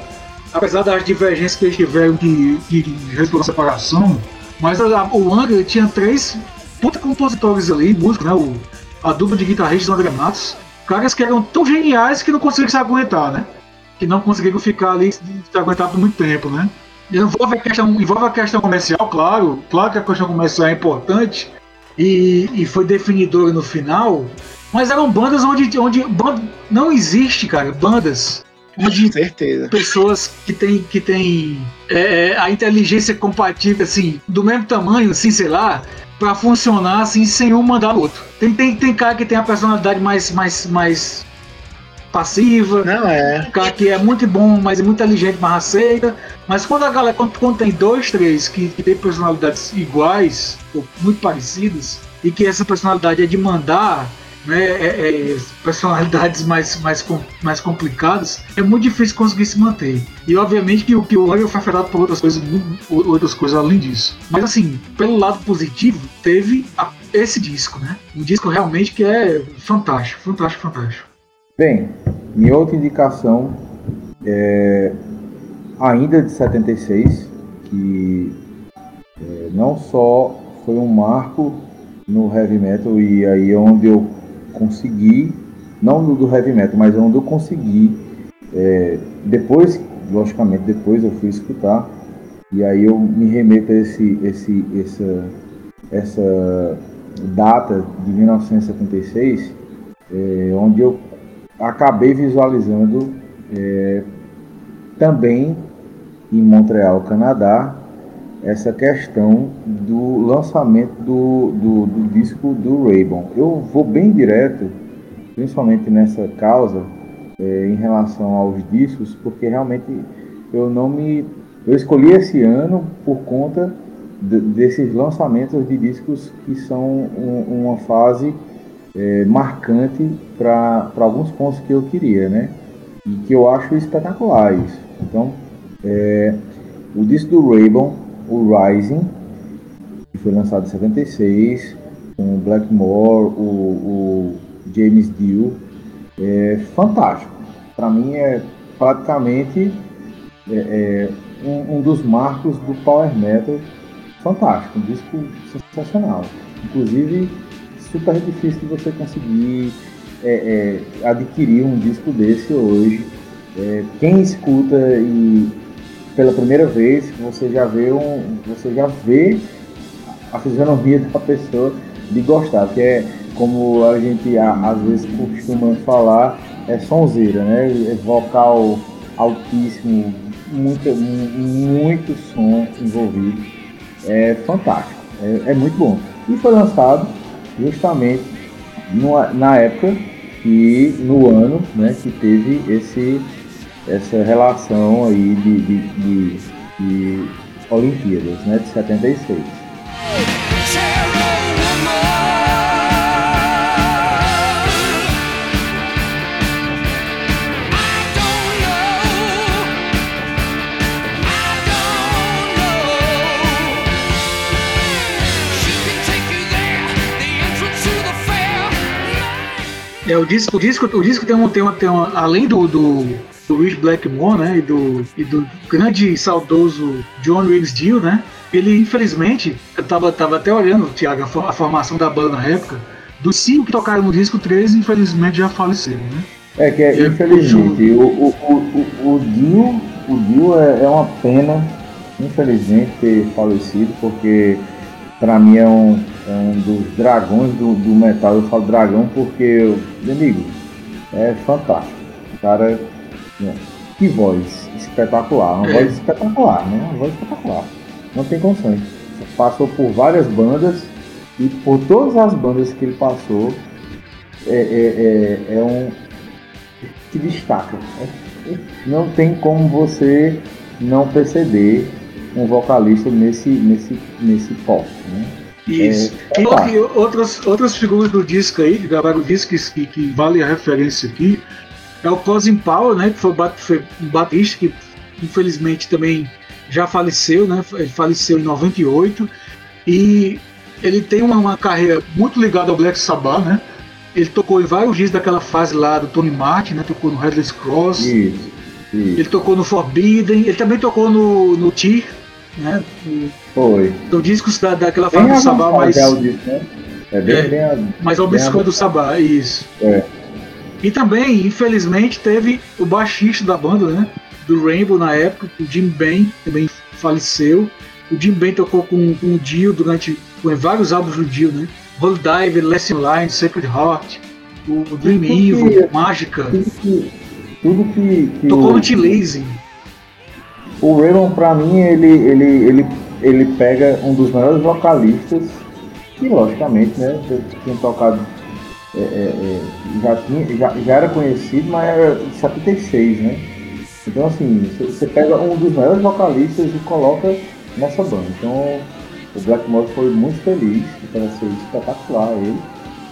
Apesar das divergências que eles tiveram de, de, de separação, mas a, o Angra tinha três puta compositores ali, músicos, né? O, a dupla de guitarristas do André Matos. Caras que eram tão geniais que não conseguiram se aguentar, né? que não conseguiram ficar ali se aguentar por muito tempo, né? Envolve a, questão, envolve a questão comercial, claro, claro que a questão comercial é importante e, e foi definidora no final, mas eram bandas onde, onde band, não existe, cara, bandas onde (laughs) certeza. pessoas que têm que tem, é, a inteligência compatível, assim, do mesmo tamanho, assim, sei lá, para funcionar assim sem um mandar o outro. Tem, tem, tem cara que tem a personalidade mais, mais, mais passiva. Não é. Um cara que é muito bom, mas é muito inteligente, mas aceita. Mas quando a galera, quando, quando tem dois, três que, que tem personalidades iguais, ou muito parecidas, e que essa personalidade é de mandar, né, é, é, personalidades mais, mais, mais complicadas, é muito difícil conseguir se manter. E obviamente que, que o Oreo foi afetado por outras coisas, outras coisas além disso. Mas assim, pelo lado positivo, teve a, esse disco, né? Um disco realmente que é fantástico, fantástico, fantástico. Bem, minha outra indicação é ainda de 76, que é, não só foi um marco no heavy metal e aí é onde eu consegui, não no do heavy metal, mas é onde eu consegui, é, depois, logicamente, depois eu fui escutar e aí eu me remeto a esse, esse, essa, essa data de 1976, é, onde eu acabei visualizando é, também em Montreal, Canadá, essa questão do lançamento do, do, do disco do Raybon. Eu vou bem direto, principalmente nessa causa, é, em relação aos discos, porque realmente eu não me. Eu escolhi esse ano por conta de, desses lançamentos de discos que são um, uma fase é, marcante para alguns pontos que eu queria, né? E que eu acho espetaculares. Então, é, o disco do Raybon, o Rising, que foi lançado em 76, com o Blackmore, o, o James Dio, é fantástico. Para mim é praticamente é, é, um, um, dos marcos do Power Metal fantástico, um disco sensacional. Inclusive super difícil de você conseguir é, é, adquirir um disco desse hoje. É, quem escuta e pela primeira vez, você já vê um, você já vê a fisionomia da pessoa de gostar, que é como a gente às vezes costuma falar, é sonzeira, né? É vocal altíssimo, muito, muito som envolvido. É fantástico, é, é muito bom. E foi lançado justamente na época e no ano né, que teve esse, essa relação aí de, de, de, de Olimpíadas, né, de 76. É, o disco, o disco, o disco tem um, tem uma, tem uma além do, do, do Rich Blackmore, né, e do, e do grande e saudoso John Williams Dio, né, ele infelizmente, eu tava, tava até olhando, Thiago, a, formação da banda na época, dos cinco que tocaram no disco, três infelizmente já faleceram, né. É que, é, infelizmente, o, o, o, o, Dio, o Dio é, é uma pena, infelizmente, ter falecido, porque para mim é um, é um dos dragões do, do metal. Eu falo dragão porque, amigo, é fantástico. Cara, né, que voz espetacular, uma é. voz espetacular, né? Uma voz espetacular. Não tem condições. Passou por várias bandas e por todas as bandas que ele passou, é, é, é, é um que destaca. Não tem como você não perceber um vocalista nesse, nesse, nesse pop. Né? Isso. É, é e outras, outras figuras do disco aí, que gravaram discos que, que vale a referência aqui, é o Cousin Powell, né, que foi, um batista que infelizmente também já faleceu, né, ele faleceu em 98, e ele tem uma, uma carreira muito ligada ao Black Sabbath, né, ele tocou em vários discos daquela fase lá do Tony Martin, né, tocou no Headless Cross, isso, isso. ele tocou no Forbidden, ele também tocou no, no Tear, né? Foi. Do discos da, daquela fase do Sabá mais. Disco, né? É bem, é, bem, mais obscuro do Sabá, isso. É. E também, infelizmente, teve o baixista da banda, né? Do Rainbow na época, o Jim Ben, também faleceu. O Jim Ben tocou com, com o Dio durante com vários álbuns do Dio, né? Holy Dive, Lesson Line, Sacred Heart, o Dream Evil, Mágica. Tudo que. Tudo que, que tocou no T-Lazy. O Raymond, para mim, ele, ele, ele, ele pega um dos melhores vocalistas, que logicamente, né, tinha tocado, é, é, é, já, tinha, já, já era conhecido, mas era de 76, né? Então, assim, você pega um dos melhores vocalistas e coloca nessa banda. Então, o Blackmore foi muito feliz, para ser espetacular ele,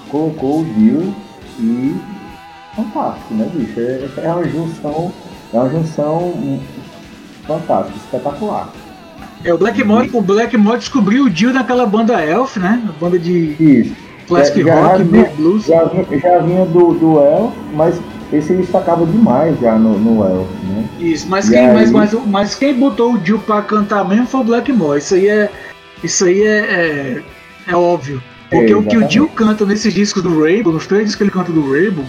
colocou o Dio e fantástico, né, bicho? É, é uma junção, é uma junção fantástico, espetacular. É, o Blackmore, o Blackmore descobriu o Dio naquela banda Elf, né? A banda de Isso. classic já, rock, vinha, blues. Já vinha, já vinha do, do Elf, mas esse destacava demais já no, no Elf, né? Isso, mas quem, aí... mas, mas, mas, quem botou o Dio pra cantar mesmo foi o Blackmore. Isso aí é, isso aí é, é, é óbvio. Porque é, o que o Dio canta nesses discos do Rainbow, nos três discos que ele canta do Rainbow,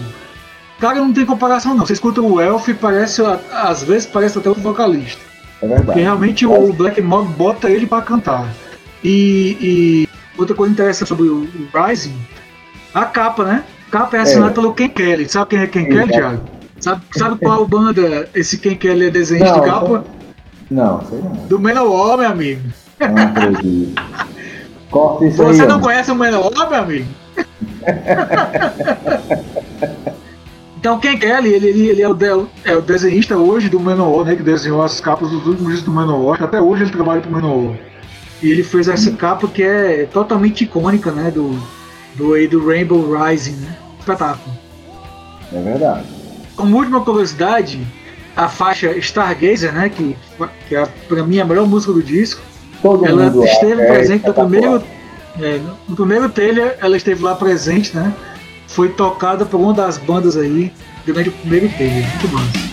cara, não tem comparação não. Você escuta o Elf e parece, às vezes parece até outro vocalista. É verdade. Porque realmente o Black Mob bota ele para cantar. E, e, outra coisa interessante sobre o, Rising, a capa, né? A capa é assinada é. pelo Ken Kelly. Sabe quem é Ken Kelly, Thiago? Sabe, sabe qual banda esse Ken Kelly é desenho de capa? Não, sei não. Do Menor, meu amigo. Não acredito. Corta isso Você aí, não conhece o Menor, meu amigo? (laughs) Então, quem quer ele, ele, ele é, o de, é o desenhista hoje do Menor, né? Que desenhou as capas dos últimos discos do Menor. Até hoje ele trabalha pro Menor. E ele fez essa capa que é totalmente icônica, né? Do, do, do Rainbow Rising, né? Espetáculo. É verdade. Como última curiosidade, a faixa Stargazer, né? Que, que é, pra mim, a melhor música do disco. Todo ela esteve é, presente no primeiro, é, no primeiro trailer, ela esteve lá presente, né? Foi tocada por uma das bandas aí durante o primeiro tempo. Muito massa.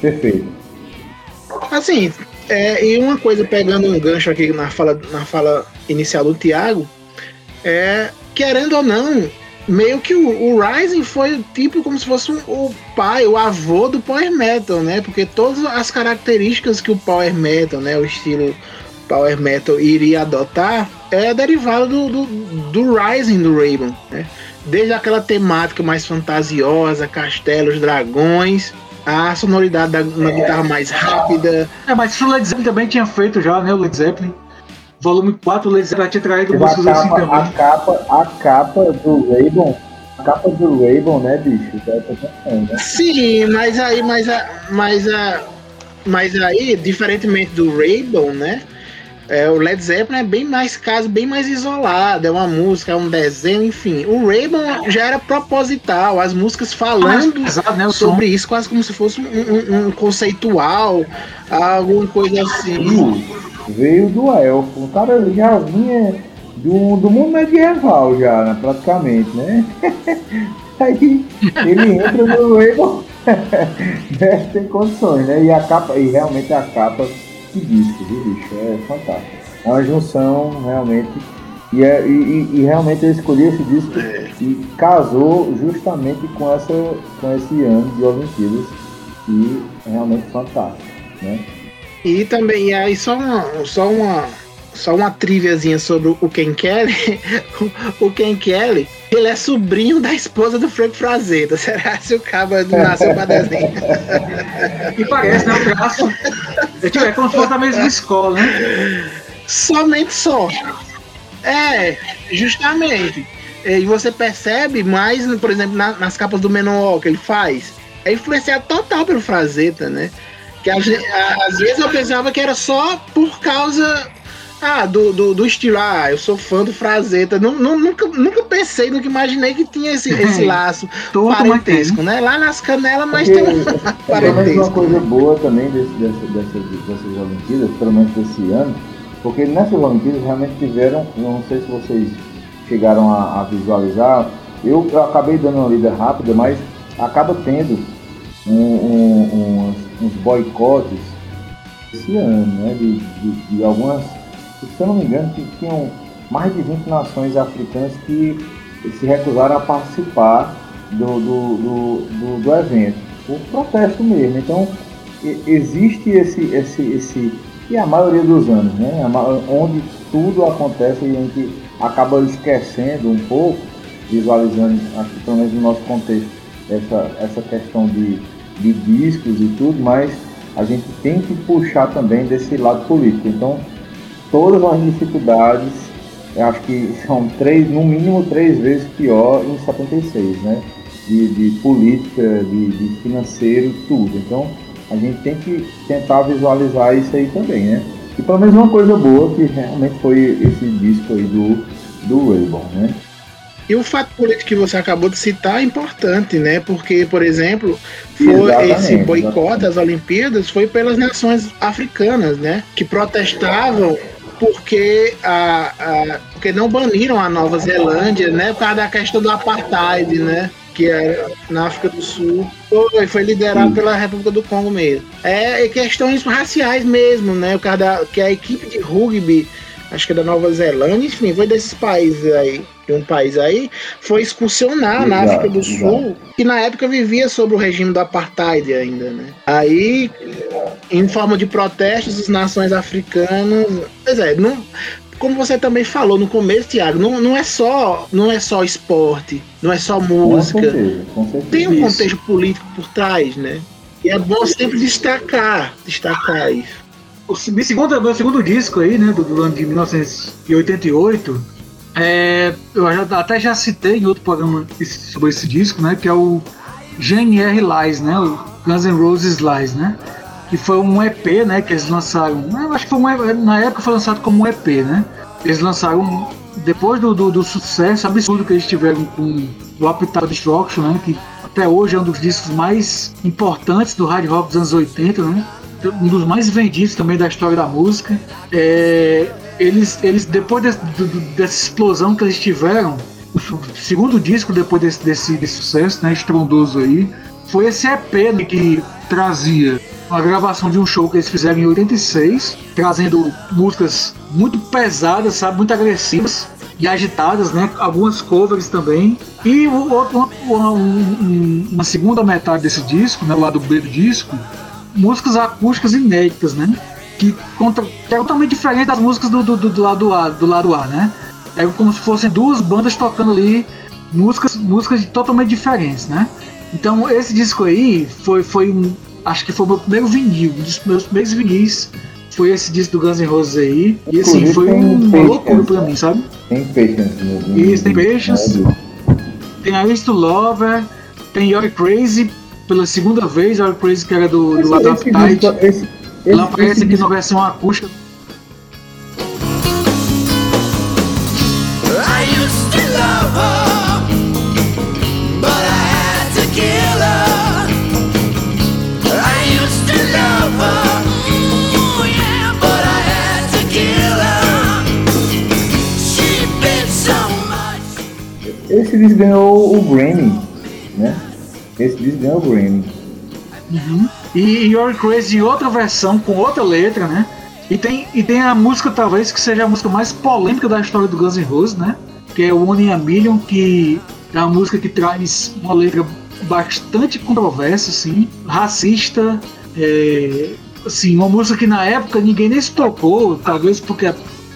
Perfeito. Assim, é, e uma coisa, pegando um gancho aqui na fala, na fala inicial do Thiago, é, querendo ou não, meio que o, o Rising foi tipo como se fosse um, o pai, o avô do Power Metal, né? Porque todas as características que o Power Metal, né, o estilo Power Metal iria adotar é derivado do, do, do Rising do Raven, né? Desde aquela temática mais fantasiosa, castelos, dragões, a sonoridade da uma guitarra mais rápida. É, mas isso o Led Zeppelin também tinha feito já, né? O Led Zeppelin. Volume 4, o Led Zeppelin tinha traído músicas assim também. A capa, a capa do Raven, a capa do Raven, né, bicho? É né? Sim, mas aí, mas, a, mas, a, mas aí, diferentemente do Raven, né? É, o Led Zeppelin é bem mais caso, bem mais isolado, é uma música, é um desenho, enfim. O Raven já era proposital, as músicas falando pesado, né, sobre isso, quase como se fosse um, um, um conceitual, alguma coisa assim. Veio do elfo, o cara já vinha do, do mundo medieval já, né, praticamente, né? (laughs) Aí ele entra no Raven, (laughs) deve ter condições, né? E a capa, e realmente a capa que disco, viu, bicho? É fantástico. É uma junção, realmente. E, é, e, e realmente eu escolhi esse disco é. e casou justamente com, essa, com esse ano de Olimpíadas. E é realmente fantástico, né? E também, e aí só uma, só uma, só uma triviazinha sobre o Ken Kelly. (laughs) o Ken Kelly, ele é sobrinho da esposa do Frank Frazetta. (laughs) Será que o cabo nasceu pra desenho? (laughs) e parece, né? O traço. É como se fosse da mesma escola, né? Somente só. É, justamente. E você percebe mais, por exemplo, na, nas capas do Menor que ele faz. É influenciado total pelo Frazetta, né? Que às, às vezes eu pensava que era só por causa ah, do, do, do, estilo, ah, eu sou fã do Frazetta. Não, não, nunca, nunca pensei, nunca imaginei que tinha esse, esse laço parentesco, né? Lá nas canelas, mas Porque, tem um (laughs) parentesco. uma coisa boa também desse, desse, dessas, dessas Olimpíadas, pelo menos desse ano, porque nessas Olimpíadas realmente tiveram, não sei se vocês chegaram a, a visualizar, eu, eu, acabei dando uma lida rápida, mas acaba tendo um, um, uns, uns boicotes esse ano, né? De, de, de algumas se eu não me engano, tinham mais de 20 nações africanas que se recusaram a participar do, do, do, do, do evento, o protesto mesmo. Então, existe esse, esse, esse, e a maioria dos anos, né, onde tudo acontece e a gente acaba esquecendo um pouco, visualizando, aqui pelo menos no nosso contexto, essa, essa questão de, de discos e tudo, mas a gente tem que puxar também desse lado político. Então, todas as dificuldades, eu acho que são três, no mínimo três vezes pior em 76, né? De, de política, de, de financeiro, tudo. Então a gente tem que tentar visualizar isso aí também, né? E pelo menos uma coisa boa que realmente foi esse disco aí do, do Rainbow, né? E o fato político que você acabou de citar é importante, né? Porque, por exemplo, foi esse boicote às Olimpíadas foi pelas nações africanas, né? Que protestavam porque, a, a, porque não baniram a Nova Zelândia, né? Por causa da questão do apartheid, né? Que era na África do Sul. Foi, foi liderado Sim. pela República do Congo mesmo. É, questões raciais mesmo, né? O cara da, que a equipe de rugby, acho que é da Nova Zelândia, enfim, foi desses países aí de um país aí, foi excursionar exato, na África do Sul, exato. que na época vivia sob o regime do apartheid ainda, né? Aí, em forma de protestos, as nações africanas, pois é, não, como você também falou no começo, Thiago, não, não é só não é só esporte, não é só música. Com certeza, com certeza. Tem um contexto político por trás, né? E é bom sempre destacar, destacar isso. O segundo, o segundo disco aí, né, do, do ano de 1988, é, eu até já citei em outro programa sobre esse disco, né? Que é o GNR Lies, né? O Guns N' Roses Lies, né? Que foi um EP, né? Que eles lançaram. Acho que foi um, na época foi lançado como um EP, né? Eles lançaram depois do, do, do sucesso absurdo que eles tiveram com o Appetite Destruction, né? Que até hoje é um dos discos mais importantes do hard rock dos anos 80, né? Um dos mais vendidos também da história da música. É, eles, eles depois de, de, dessa explosão que eles tiveram, o segundo disco depois desse, desse, desse sucesso, né, estrondoso aí, foi esse EP né, que trazia uma gravação de um show que eles fizeram em 86, trazendo músicas muito pesadas, sabe, muito agressivas e agitadas, né? Algumas covers também. E outro, uma, uma, uma, segunda metade desse disco, né, o lado B do disco, músicas acústicas inéditas, né? Que, contra, que é totalmente diferente das músicas do, do, do, lado A, do lado A, né? É como se fossem duas bandas tocando ali músicas, músicas totalmente diferentes, né? Então esse disco aí foi, foi um, acho que foi o meu primeiro vinil, um dos meus primeiros vinis foi esse disco do Guns N' Roses aí. E assim, foi uma loucura pra mim, sabe? Tem Patience. No, Isso, tem Patience. Tem a to Lover, tem You're Crazy, pela segunda vez, You're Crazy que era do, do Lado Appetite. Ela aparece aqui na versão acústica esse disco ganhou o Grammy, né? Esse disco ganhou o Grammy. Uhum. E You're Crazy outra versão com outra letra, né? E tem, e tem a música talvez que seja a música mais polêmica da história do Guns N' Roses, né? Que é One in a Million, que é uma música que traz uma letra bastante controversa, assim, racista, é, assim, uma música que na época ninguém nem se tocou, talvez porque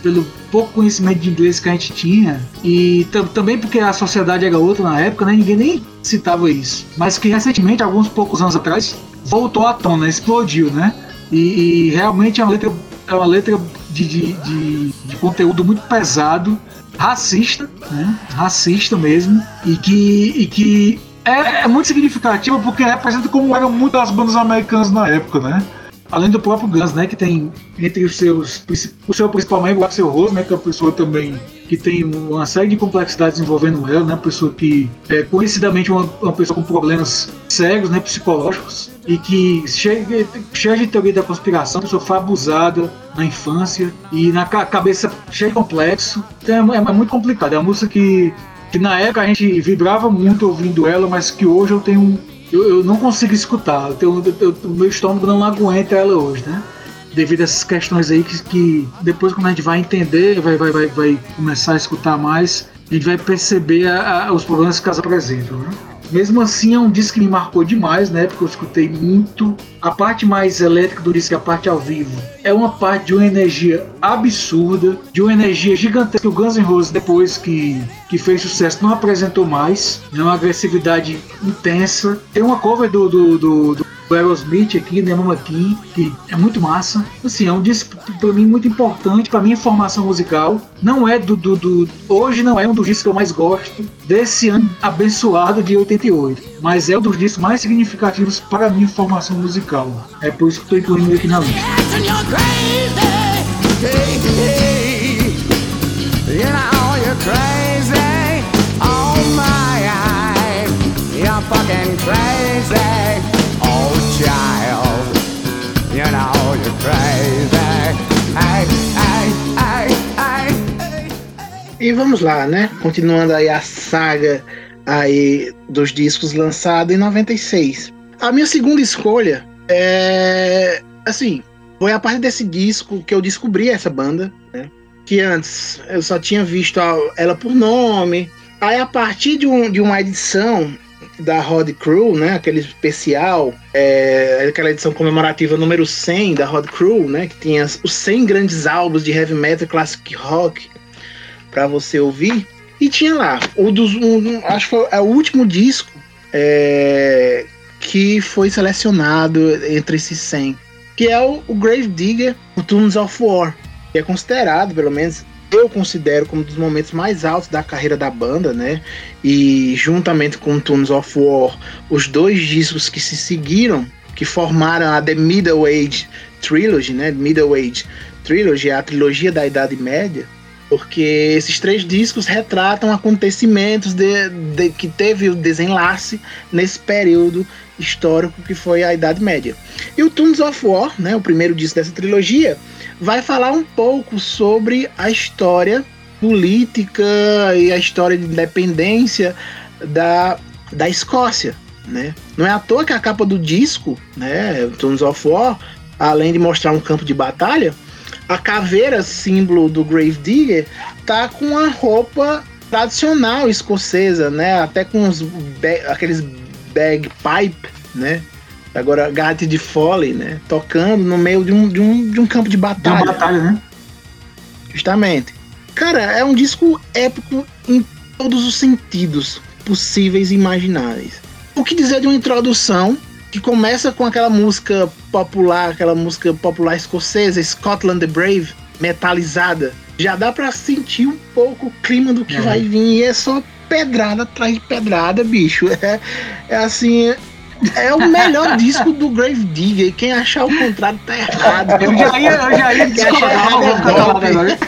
pelo pouco conhecimento de inglês que a gente tinha e também porque a sociedade era outra na época, né? Ninguém nem citava isso. Mas que recentemente, alguns poucos anos atrás, voltou à tona, explodiu, né? E, e realmente é uma letra, é uma letra de, de, de, de conteúdo muito pesado, racista, né? Racista mesmo, e que, e que é, é muito significativa porque representa como eram muitas bandas americanas na época, né? Além do próprio Guns, né, que tem entre os seus o seu principal membro, o Axel Rose, né, que é uma pessoa também que tem uma série de complexidades envolvendo ela, né, uma pessoa que é conhecidamente uma, uma pessoa com problemas sérios, né, psicológicos e que cheia, cheia de teoria da conspiração, pessoa foi abusada na infância e na cabeça cheia de complexo. Então é, é muito complicado. É uma música que, que na época a gente vibrava muito ouvindo ela, mas que hoje eu tenho eu, eu não consigo escutar. Eu tenho, eu, meu estômago não aguenta ela hoje, né? Devido a essas questões aí que, que depois quando a gente vai entender, vai, vai, vai, vai começar a escutar mais, a gente vai perceber a, a, os problemas que elas apresentam, né? Mesmo assim, é um disco que me marcou demais, né? Porque eu escutei muito. A parte mais elétrica do disco, a parte ao vivo, é uma parte de uma energia absurda, de uma energia gigantesca que o Guns N' Roses, depois que, que fez sucesso, não apresentou mais. É uma agressividade intensa. Tem uma cover do, do, do, do o Aerosmith aqui, né, Mama King, que é muito massa. Assim, é um disco para mim muito importante para minha formação musical. Não é do, do, do, hoje não é um dos discos que eu mais gosto desse ano abençoado de 88, mas é um dos discos mais significativos para minha formação musical. É por isso que estou incluindo aqui na lista. crazy child. You know you're crazy. Ai, ai, ai. E vamos lá, né? Continuando aí a saga aí dos discos lançados em 96. A minha segunda escolha é assim, foi a partir desse disco que eu descobri essa banda, né? Que antes eu só tinha visto ela por nome. Aí a partir de, um, de uma edição da Rod Crew, né? Aquele especial, é, aquela edição comemorativa número 100 da Rod Crew, né? Que tinha os 100 grandes álbuns de heavy metal, classic rock para você ouvir. E tinha lá, o dos, um, acho que foi é o último disco é, que foi selecionado entre esses 100, que é o, o Grave Digger, o Tunes of War, que é considerado, pelo menos eu considero como um dos momentos mais altos da carreira da banda, né? E juntamente com Tunes of War, os dois discos que se seguiram, que formaram a The Middle Age Trilogy, né? Middle Age Trilogy, a trilogia da Idade Média, porque esses três discos retratam acontecimentos de, de, que teve o desenlace nesse período histórico que foi a Idade Média. E o Tunes of War, né, o primeiro disco dessa trilogia, vai falar um pouco sobre a história política e a história de independência da, da Escócia. né? Não é à toa que a capa do disco, né, Tunes of War, além de mostrar um campo de batalha, a caveira, símbolo do Grave Digger, tá com a roupa tradicional escocesa, né? Até com os aqueles bagpipe, né? Agora, Gatti de Foley, né? Tocando no meio de um, de um, de um campo de batalha. De uma batalha, né? Justamente. Cara, é um disco épico em todos os sentidos possíveis e imagináveis. O que dizer de uma introdução que começa com aquela música popular, aquela música popular escocesa, Scotland the Brave, metalizada. Já dá para sentir um pouco o clima do que é. vai vir e é só pedrada atrás de pedrada, bicho. É, é assim, é o melhor (laughs) disco do Grave Digger. Quem achar o contrário tá errado. Eu já ia, eu já ia discordar agora.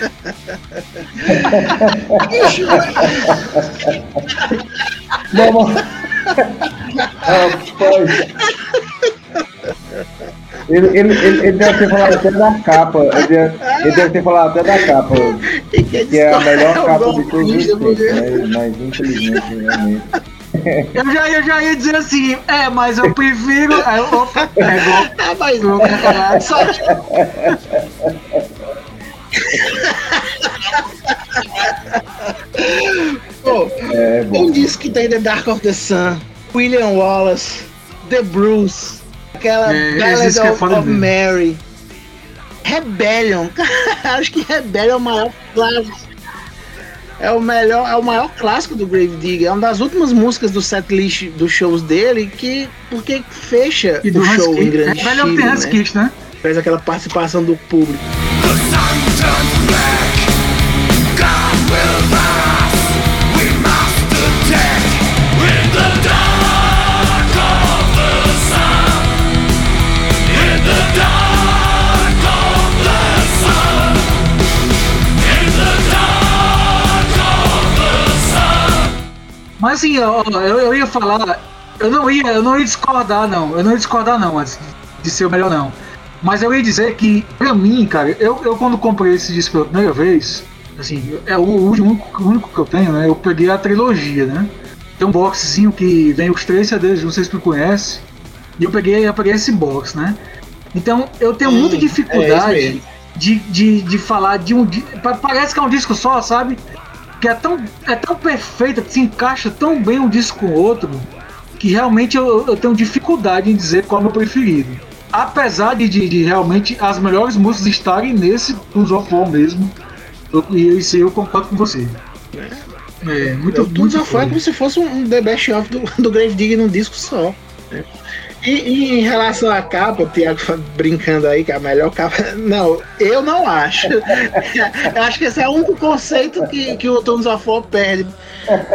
Vamos. (laughs) (laughs) Ele, ele, ele, ele, deve ter falado até da capa. Ele deve, ele deve ter falado até da capa. Que é a melhor capa de todos os tempos. Mas, mas infelizmente, realmente. Eu já, eu já ia dizer assim, é, mas eu prefiro. Aí eu, opa, pegou. É, (laughs) mas não, caralho, só. Pô, é, um disco que tem The Dark of the Sun, William Wallace, The Bruce, aquela é, Ballad of, of Mary, Rebellion. (laughs) Acho que Rebellion é o maior clássico é o melhor, é o maior clássico do Grave Digger. É uma das últimas músicas do setlist dos shows dele que porque fecha e o show em grande é, estilo, né? né? Faz aquela participação do público. Assim, eu, eu, eu, ia falar, eu não ia, eu não ia discordar, não. Eu não ia discordar, não, antes de ser o melhor, não. Mas eu ia dizer que, pra mim, cara, eu, eu quando comprei esse disco pela primeira vez, assim, é o último, o único que eu tenho, né? Eu peguei a trilogia, né? Tem um boxzinho que vem os três CDs, não sei se tu conhece. E eu peguei, eu peguei esse box, né? Então eu tenho muita é dificuldade é de, de, de falar de um. De, parece que é um disco só, sabe? Que é tão, é tão perfeita, se encaixa tão bem um disco com o outro, que realmente eu, eu tenho dificuldade em dizer qual é o meu preferido. Apesar de, de, de realmente as melhores músicas estarem nesse Tools of War mesmo, eu, e isso eu concordo com você. É, muito, Tools of War é como se fosse um The Best Of do, (laughs) do Grave Digger num disco só. Né? E, e, em relação à capa, o Thiago brincando aí que é a melhor capa. Não, eu não acho. (laughs) eu acho que esse é o único conceito que, que o Tunes of War perde.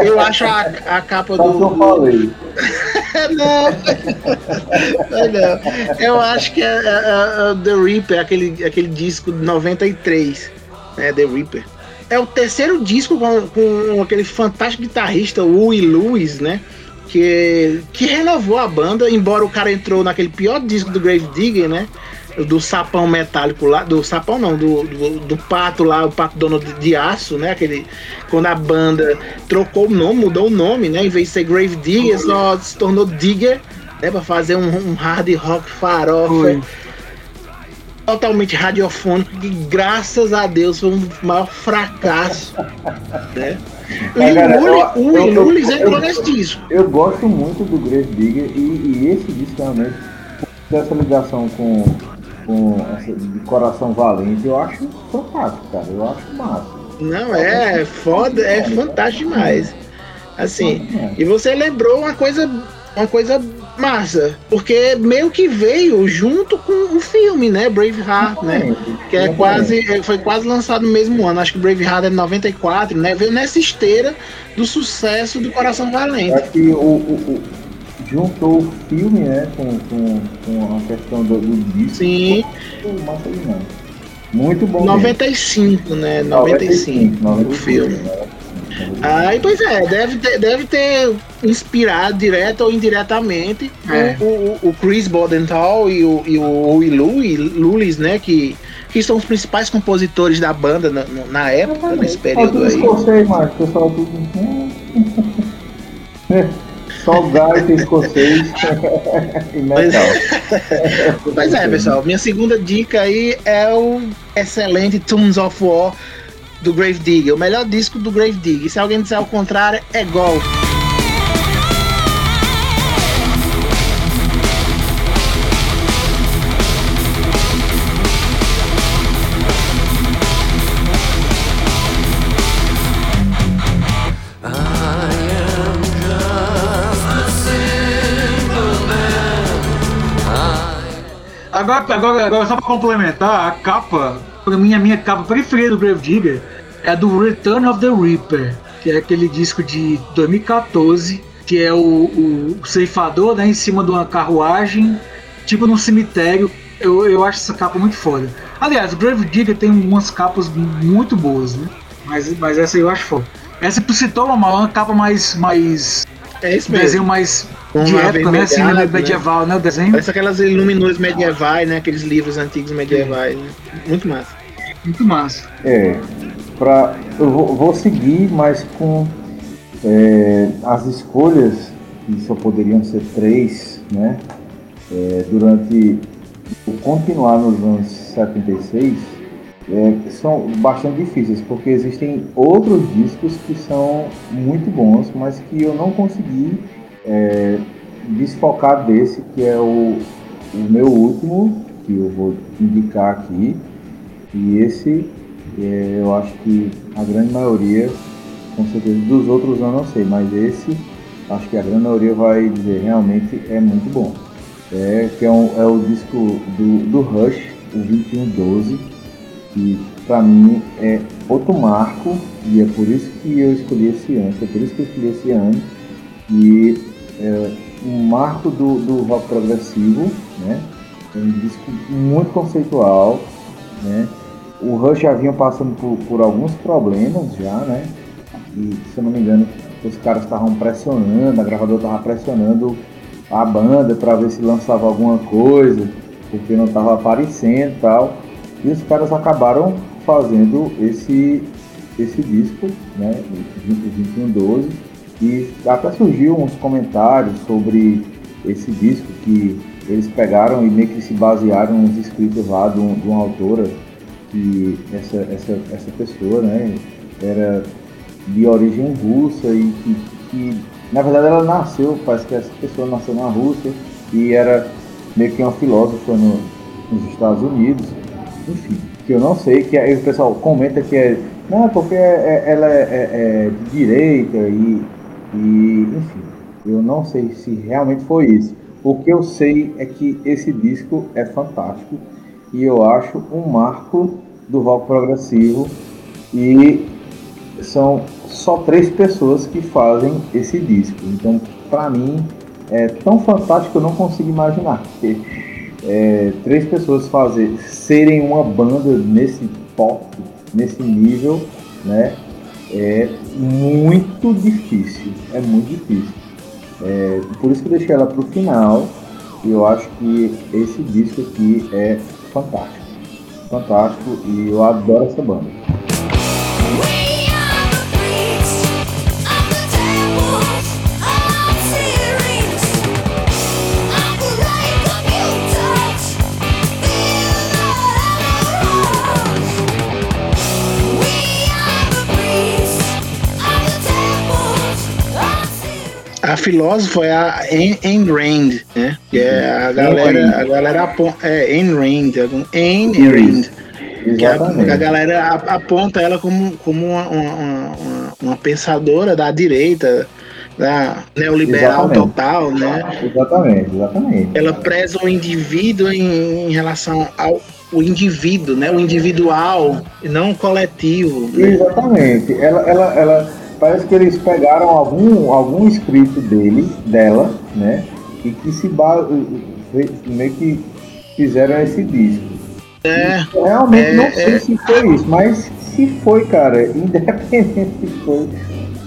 Eu acho a, a capa do. Falei. (laughs) não, não. Eu acho que é, é, é, The Reaper, aquele, aquele disco de 93. Né, The Reaper. É o terceiro disco com, com aquele fantástico guitarrista, Will Lewis, né? Que, que renovou a banda, embora o cara entrou naquele pior disco do Grave Digger, né? Do sapão metálico lá, do sapão não, do, do, do pato lá, o pato dono de, de, aço, né? Aquele, quando a banda trocou o nome, mudou o nome, né? Em vez de ser Grave Digger, só se tornou Digger, né? Pra fazer um, um hard rock farofa. Totalmente radiofônico, que graças a Deus foi um maior fracasso, né? O Will entrou nesse disco. Eu gosto muito do Grave Digger e, e esse disco realmente, essa ligação com, com essa, de Coração Valente, eu acho fantástico, cara. Eu acho massa. Não, é foda, é fantástico demais. Assim, e você lembrou uma coisa, uma coisa massa, porque meio que veio junto com o filme, né, Braveheart, né, que é quase, é, foi quase lançado no mesmo ano, acho que Braveheart é de 94, né, veio nessa esteira do sucesso do Coração Valente. Acho que o, o, o juntou o filme, né, com, com, com a questão do, do disco. Sim. Massa demais. Muito bom. 95, mesmo. né, 95, 95, 95 o filme. Né? Aí, pois é, deve ter, deve ter inspirado direta ou indiretamente é. o, o, o, Chris Bodenthal e o, e o Louis, Lulis, né, que, que são os principais compositores da banda na, na época, nesse período aí. (laughs) Escocês, (laughs) Marcos, pessoal tudo... Só escocês. Pois é, pessoal. Minha segunda dica aí é o excelente Tunes of War do Grave Digger. O melhor disco do Grave Digger. Se alguém disser o contrário, é golpe. Agora, agora, agora só pra complementar, a capa, pra mim, a minha capa preferida do Grave Digger é do Return of the Reaper, que é aquele disco de 2014, que é o, o, o ceifador né, em cima de uma carruagem, tipo num cemitério. Eu, eu acho essa capa muito foda. Aliás, o Grave Digger tem umas capas muito boas, né? Mas, mas essa eu acho foda. Essa citou uma, uma capa mais, mais É isso mesmo. desenho mais Com de época, né? Assim, medieval, né? O desenho. Parece aquelas iluminos medievais, né? Aqueles livros antigos medievais. Muito massa. Muito massa. É, pra, eu vou, vou seguir, mas com é, as escolhas, que só poderiam ser três, né? é, durante o continuar nos anos 76, é, são bastante difíceis, porque existem outros discos que são muito bons, mas que eu não consegui é, desfocar desse, que é o, o meu último, que eu vou indicar aqui. E esse, é, eu acho que a grande maioria, com certeza, dos outros eu não sei, mas esse, acho que a grande maioria vai dizer realmente é muito bom. É, que é, um, é o disco do, do Rush, o 2112, que pra mim é outro marco, e é por isso que eu escolhi esse ano, é por isso que eu escolhi esse ano, e é um marco do, do rock progressivo, né? É um disco muito conceitual, né? O Rush já vinha passando por, por alguns problemas já, né? E se eu não me engano, os caras estavam pressionando, a gravadora estava pressionando a banda para ver se lançava alguma coisa, porque não estava aparecendo e tal. E os caras acabaram fazendo esse, esse disco, né? O 2112. E até surgiu uns comentários sobre esse disco que eles pegaram e meio que se basearam nos escritos lá de, um, de uma autora que essa, essa, essa pessoa né, era de origem russa e que, que, na verdade ela nasceu, parece que essa pessoa nasceu na Rússia e era meio que uma filósofa no, nos Estados Unidos, enfim, que eu não sei, que aí o pessoal comenta que é, não, porque é- é- ela é, é- é de direita e, e enfim, eu não sei se realmente foi isso. O que eu sei é que esse disco é fantástico e eu acho um marco do rock progressivo e são só três pessoas que fazem esse disco. Então, para mim, é tão fantástico que eu não consigo imaginar. Porque é, três pessoas fazer, serem uma banda nesse pop, nesse nível, né? É muito difícil. É muito difícil. É, por isso que eu deixei ela pro final. E eu acho que esse disco aqui é fantástico. Fantástico. E eu adoro essa banda. Filósofa é a Ayn Rand, né? Que é a galera, a galera apon- é Ayn Rand, algum- Ayn Rand. Que a, a galera aponta ela como, como uma, uma, uma- uma pensadora da direita, da neoliberal Exatamente. total, né? Exatamente, exatamente. Ela preza o indivíduo em, em relação ao o indivíduo, né? O individual e não o coletivo. né? Exatamente. Ela, ela, ela parece que eles pegaram algum, algum escrito dele, dela, né? E que se ba... meio que fizeram esse disco. É, Eu realmente É, não sei se foi isso, mas se foi, cara, (laughs) independente se foi.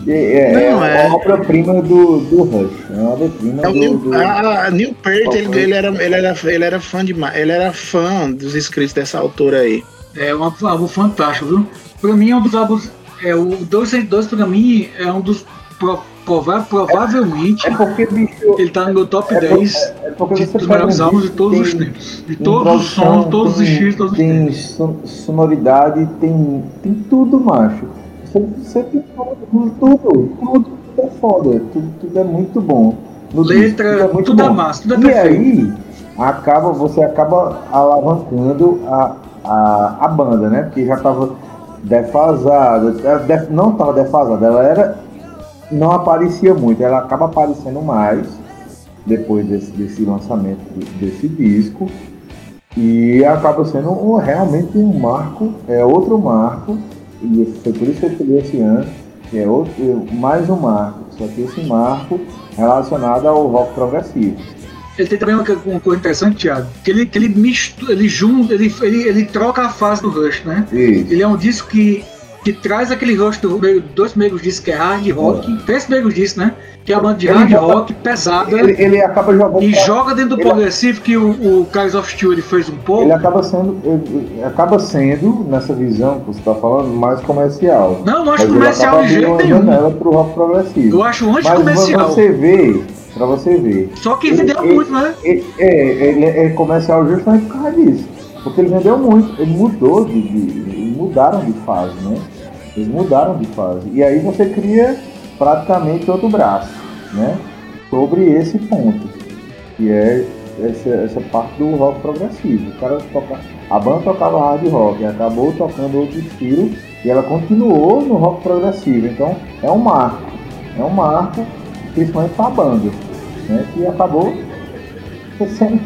É, é, Não, é é. uma obra-prima do, do Rush. É uma obra-prima É do. Neil, do- a, a Neil Peart, ele, ele era, ele, era, ele era fã demais. Ele era fã dos escritos dessa autora aí. É um álbum fantástico, viu? Pra mim é um dos álbuns. É, o 212 pra mim é um dos pro- prova- provavelmente É porque, bicho, ele tá no meu top É por- 10 é porque de- você dos melhores álbuns de todos os tem tempos. De todos os sons, todos os tem- estilos, todos os Tem tempos. son- sonoridade, tem, tem tudo, macho. Você, você tem tudo, tudo, tudo é foda, tudo, tudo é muito bom. No Letra, disco, muito tudo é bom. massa, tudo é E perfeito. aí, acaba, você acaba alavancando a, a, a banda, né? Porque já tava defasada, def- não tava defasada, ela era não aparecia muito, ela acaba aparecendo mais depois desse, desse lançamento desse disco e acaba sendo um- realmente um marco, é outro marco, e foi por isso que eu escolhi esse ano, que é outro, mais um marco, só que esse marco relacionado ao rock progressivo. Ele tem também uma, uma coisa interessante, Thiago, que ele, que ele mistura, ele junta, ele, ele, ele troca a fase do Rush, né? Isso. Ele é um disco que, que traz aquele Rush do meio- dois primeiros discos que é hard rock, três primeiros discos, né? Que é a banda de Ele hard joga- rock pesada Ele, ele acaba jogando e pra- joga dentro do ele- progressivo que o, o Cars of Steel fez um pouco. ele acaba sendo ele acaba sendo nessa visão que você está falando mais comercial. Não, não acho Mas comercial de jeito nenhum. uma pro rock progressivo. Eu acho Mas anti-comercial. você vê, pra você ver, Só que Ele- vendeu ele- muito, né? É, é, ele é comercial justamente por causa disso. Porque ele vendeu muito, ele mudou de. de- eles mudaram de fase, né? Eles mudaram de fase. E aí você cria praticamente outro braço, né? Sobre esse ponto. Que é essa, essa parte do rock progressivo. O cara toca, a banda tocava hard rock, e acabou tocando outro estilo e ela continuou no rock progressivo. Então é um marco. É um marco, principalmente para a banda. Né? Que acabou sendo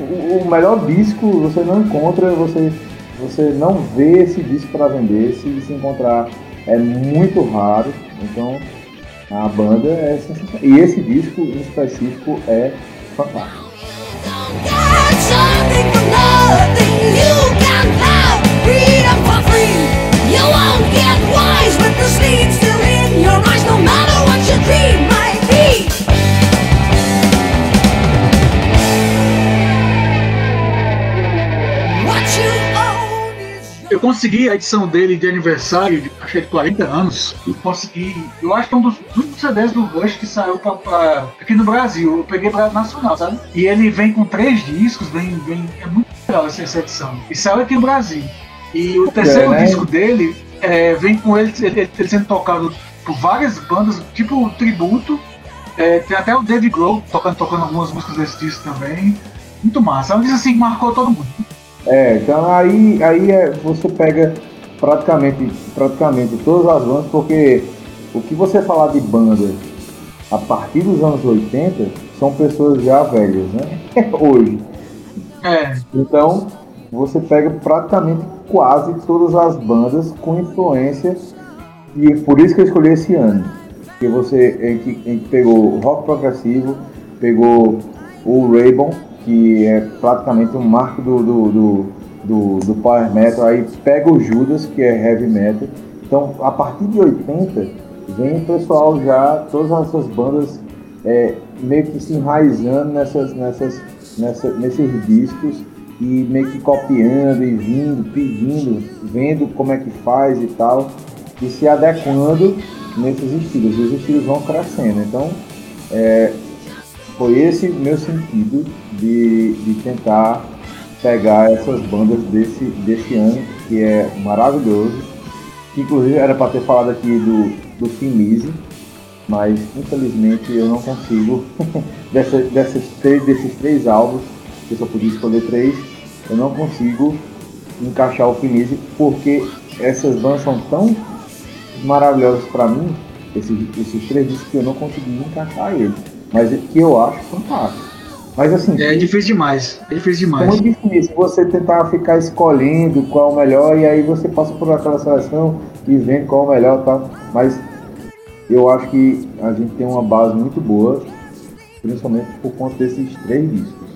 o melhor disco você não encontra, você, você não vê esse disco para vender, se se encontrar é muito raro, então a banda é sensacional. E esse disco em específico é fantástico. You. You won't get wise with the still in your eyes, no matter what your dream consegui a edição dele de aniversário, de, acho que é de 40 anos, e consegui. Eu acho que é um dos únicos CDs do Rush que saiu pra, pra- aqui no Brasil. Eu peguei pra nacional, sabe? E ele vem com três discos, vem, vem, é muito legal essa, essa edição. E saiu aqui no Brasil. E o terceiro né? disco dele é, vem com ele, ele, ele sendo tocado por várias bandas, tipo tributo. É, tem até o David Grohl tocando, tocando algumas músicas desse disco também. Muito massa. É um disco assim que marcou todo mundo. É, então aí, aí é, você pega praticamente, praticamente todas as bandas, porque o que você falar de banda a partir dos anos 80 são pessoas já velhas, né? (laughs) Hoje. É, Então, você pega praticamente quase todas as bandas com influência, e por isso que eu escolhi esse ano. Que você a gente, a gente pegou o rock progressivo, pegou o Raybon, que é praticamente um marco do, do, do, do, do Power Metal, aí pega o Judas, que é Heavy Metal. Então, a partir de 80, vem o pessoal já, todas essas bandas é, meio que se enraizando nessas, nessas, nessa, nesses discos e meio que copiando e vindo, pedindo, vendo como é que faz e tal, e se adequando nesses estilos. E os estilos vão crescendo. Então, é, foi esse meu sentido de, de tentar pegar essas bandas desse, desse ano, que é maravilhoso. Que inclusive era para ter falado aqui do, do Finise, mas infelizmente eu não consigo. (laughs) Dessa, dessas três, desses três álbuns, eu só podia escolher três, eu não consigo encaixar o Finise, porque essas bandas são tão maravilhosas para mim, esses, esses três discos que eu não consegui encaixar eles, mas que eu acho fantástico. Mas assim, é difícil demais. É difícil é demais. muito difícil você tentar ficar escolhendo qual é o melhor e aí você passa por aquela seleção e vendo qual é o melhor tal. Mas eu acho que a gente tem uma base muito boa, principalmente por conta desses três discos.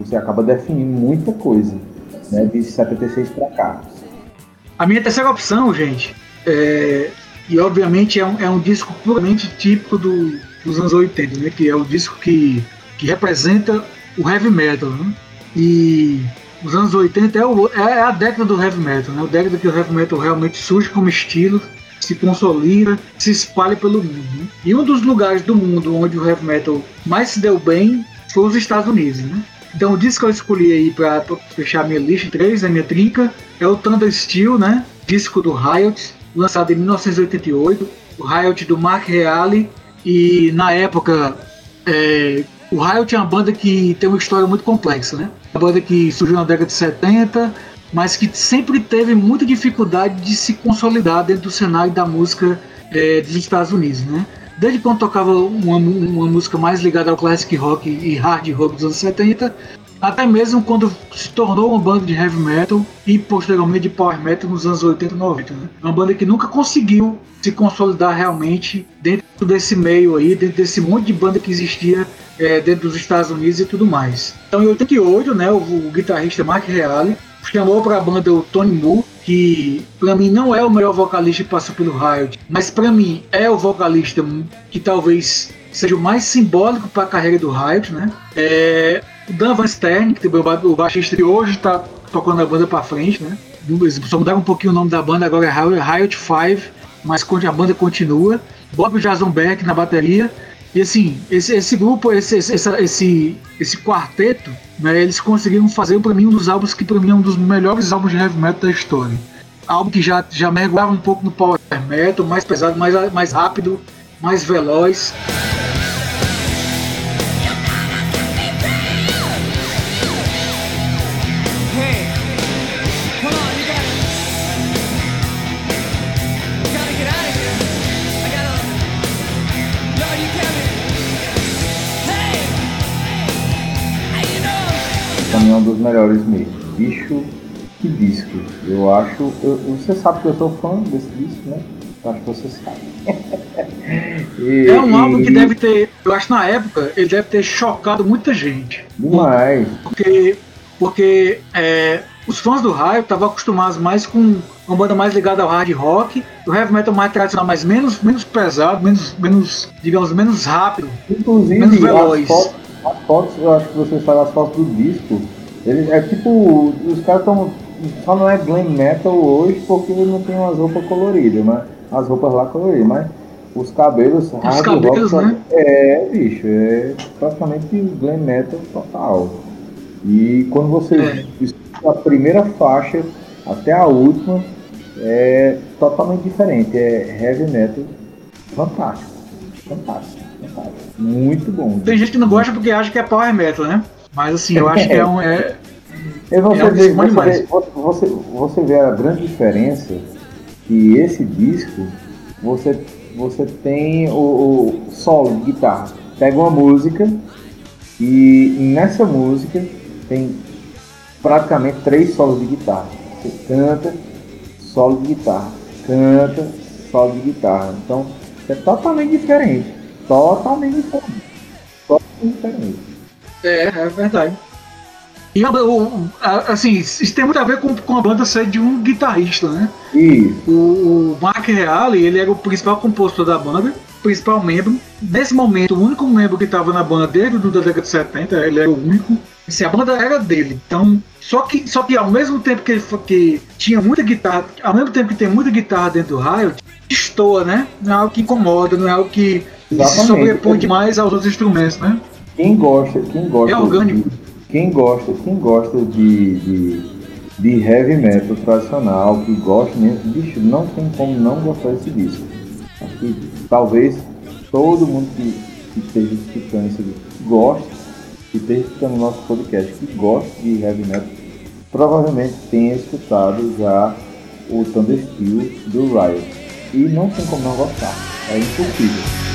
Você acaba definindo muita coisa, né? De 76 pra cá. A minha terceira opção, gente, é, e obviamente é um, é um disco puramente típico do- dos anos 80, né? Que é o disco que, que representa o heavy metal, né? E os anos 80 é, o- é a década do heavy metal, né? A década que o heavy metal realmente surge como estilo se consolida, se espalha pelo mundo. né? E um dos lugares do mundo onde o heavy metal mais se deu bem foi os Estados Unidos, né? Então o disco que eu escolhi aí pra fechar minha lista 3, a minha trinca, é o Thunder Steel, né? Disco do Riot, lançado em 1988. O Riot do Mark Reale. E na época, é, o Riot é uma banda que tem uma história muito complexa, né? Uma banda que surgiu na década de 70, mas que sempre teve muita dificuldade de se consolidar dentro do cenário da música é, dos Estados Unidos, né? Desde quando tocava uma, uma música mais ligada ao classic rock e hard rock dos anos 70, até mesmo quando se tornou uma banda de heavy metal e posteriormente de power metal nos anos 80 e 90. Né? Uma banda que nunca conseguiu se consolidar realmente dentro desse meio aí, dentro desse monte de banda que existia é, dentro dos Estados Unidos e tudo mais. Então em 88, né, o, o guitarrista Mark Reale chamou para a banda o Tony Moore, que para mim não é o melhor vocalista que passou pelo Riot, mas para mim é o vocalista que talvez seja o mais simbólico para a carreira do Riot, né? É, o Dan Van Stern, que também é o baixista que hoje está tocando a banda para frente, né? Só mudaram um pouquinho o nome da banda, agora é Riot 5, mas a banda continua. Bob Jasonberg na bateria. E assim, esse, esse grupo, esse, esse, esse, esse quarteto, né, eles conseguiram fazer para mim um dos álbuns que para mim é um dos melhores álbuns de heavy metal da história. Álbum que já, já mergulhava um pouco no power metal, mais pesado, mais, mais rápido, mais veloz. Melhores mesmo. Bicho, que disco. Eu acho. eu- você sabe que eu sou fã desse disco, né? Eu acho que você sabe. (laughs) E- É um álbum que e- deve ter, eu acho na época, ele deve ter chocado muita gente. Demais. Porque, porque é, os fãs do Raio estavam acostumados mais com uma banda mais ligada ao hard rock, o heavy metal mais tradicional, mas menos, menos pesado, menos, menos, digamos, menos rápido. Menos Inclusive, veloz. as fotos, as fotos, eu acho que você sabe as fotos do disco. Ele, é tipo, os caras estão. Só não é glam metal hoje porque não tem umas roupas coloridas, mas as roupas lá coloridas, mas os cabelos hard cabelos, rock, né? É, bicho, é praticamente glam metal total. E quando você É. a primeira faixa até a última, é totalmente diferente. É heavy metal fantástico. Fantástico, fantástico. Muito bom. Tem gente que não gosta porque acha que é power metal, né? Mas assim, eu acho que é um. É, (laughs) você, É um vê, você, você, você vê a grande diferença que esse disco você, você tem o, o solo de guitarra. Pega uma música e nessa música tem praticamente três solos de guitarra. Você canta, solo de guitarra, canta, solo de guitarra. Então é totalmente diferente. Totalmente diferente. Totalmente diferente. É, é verdade. E a- o- a- assim, isso tem muito a ver com, com a banda ser de um guitarrista, né? Isso. O, o Mark Reale, ele era o principal compositor da banda, principal membro. Nesse momento, o único membro que estava na banda desde a década de 70, ele era o único. Assim, a banda era dele. Então, só que, só que ao mesmo tempo que, ele, que tinha muita guitarra, ao mesmo tempo que tem muita guitarra dentro do Riot, destoa, né? Não é algo que incomoda, não é algo que se Exatamente. sobrepõe demais aos outros instrumentos, né? Quem gosta, quem gosta, É orgânico. de- quem gosta, quem gosta de, de, de heavy metal tradicional, que gosta mesmo, bicho, não tem como não gostar desse disco. Acho que talvez todo mundo que, que esteja escutando isso goste, que esteja escutando o nosso podcast, que gosta de heavy metal, provavelmente tenha escutado já o Thunder Steel do Riot. E não tem como não gostar. É impossível.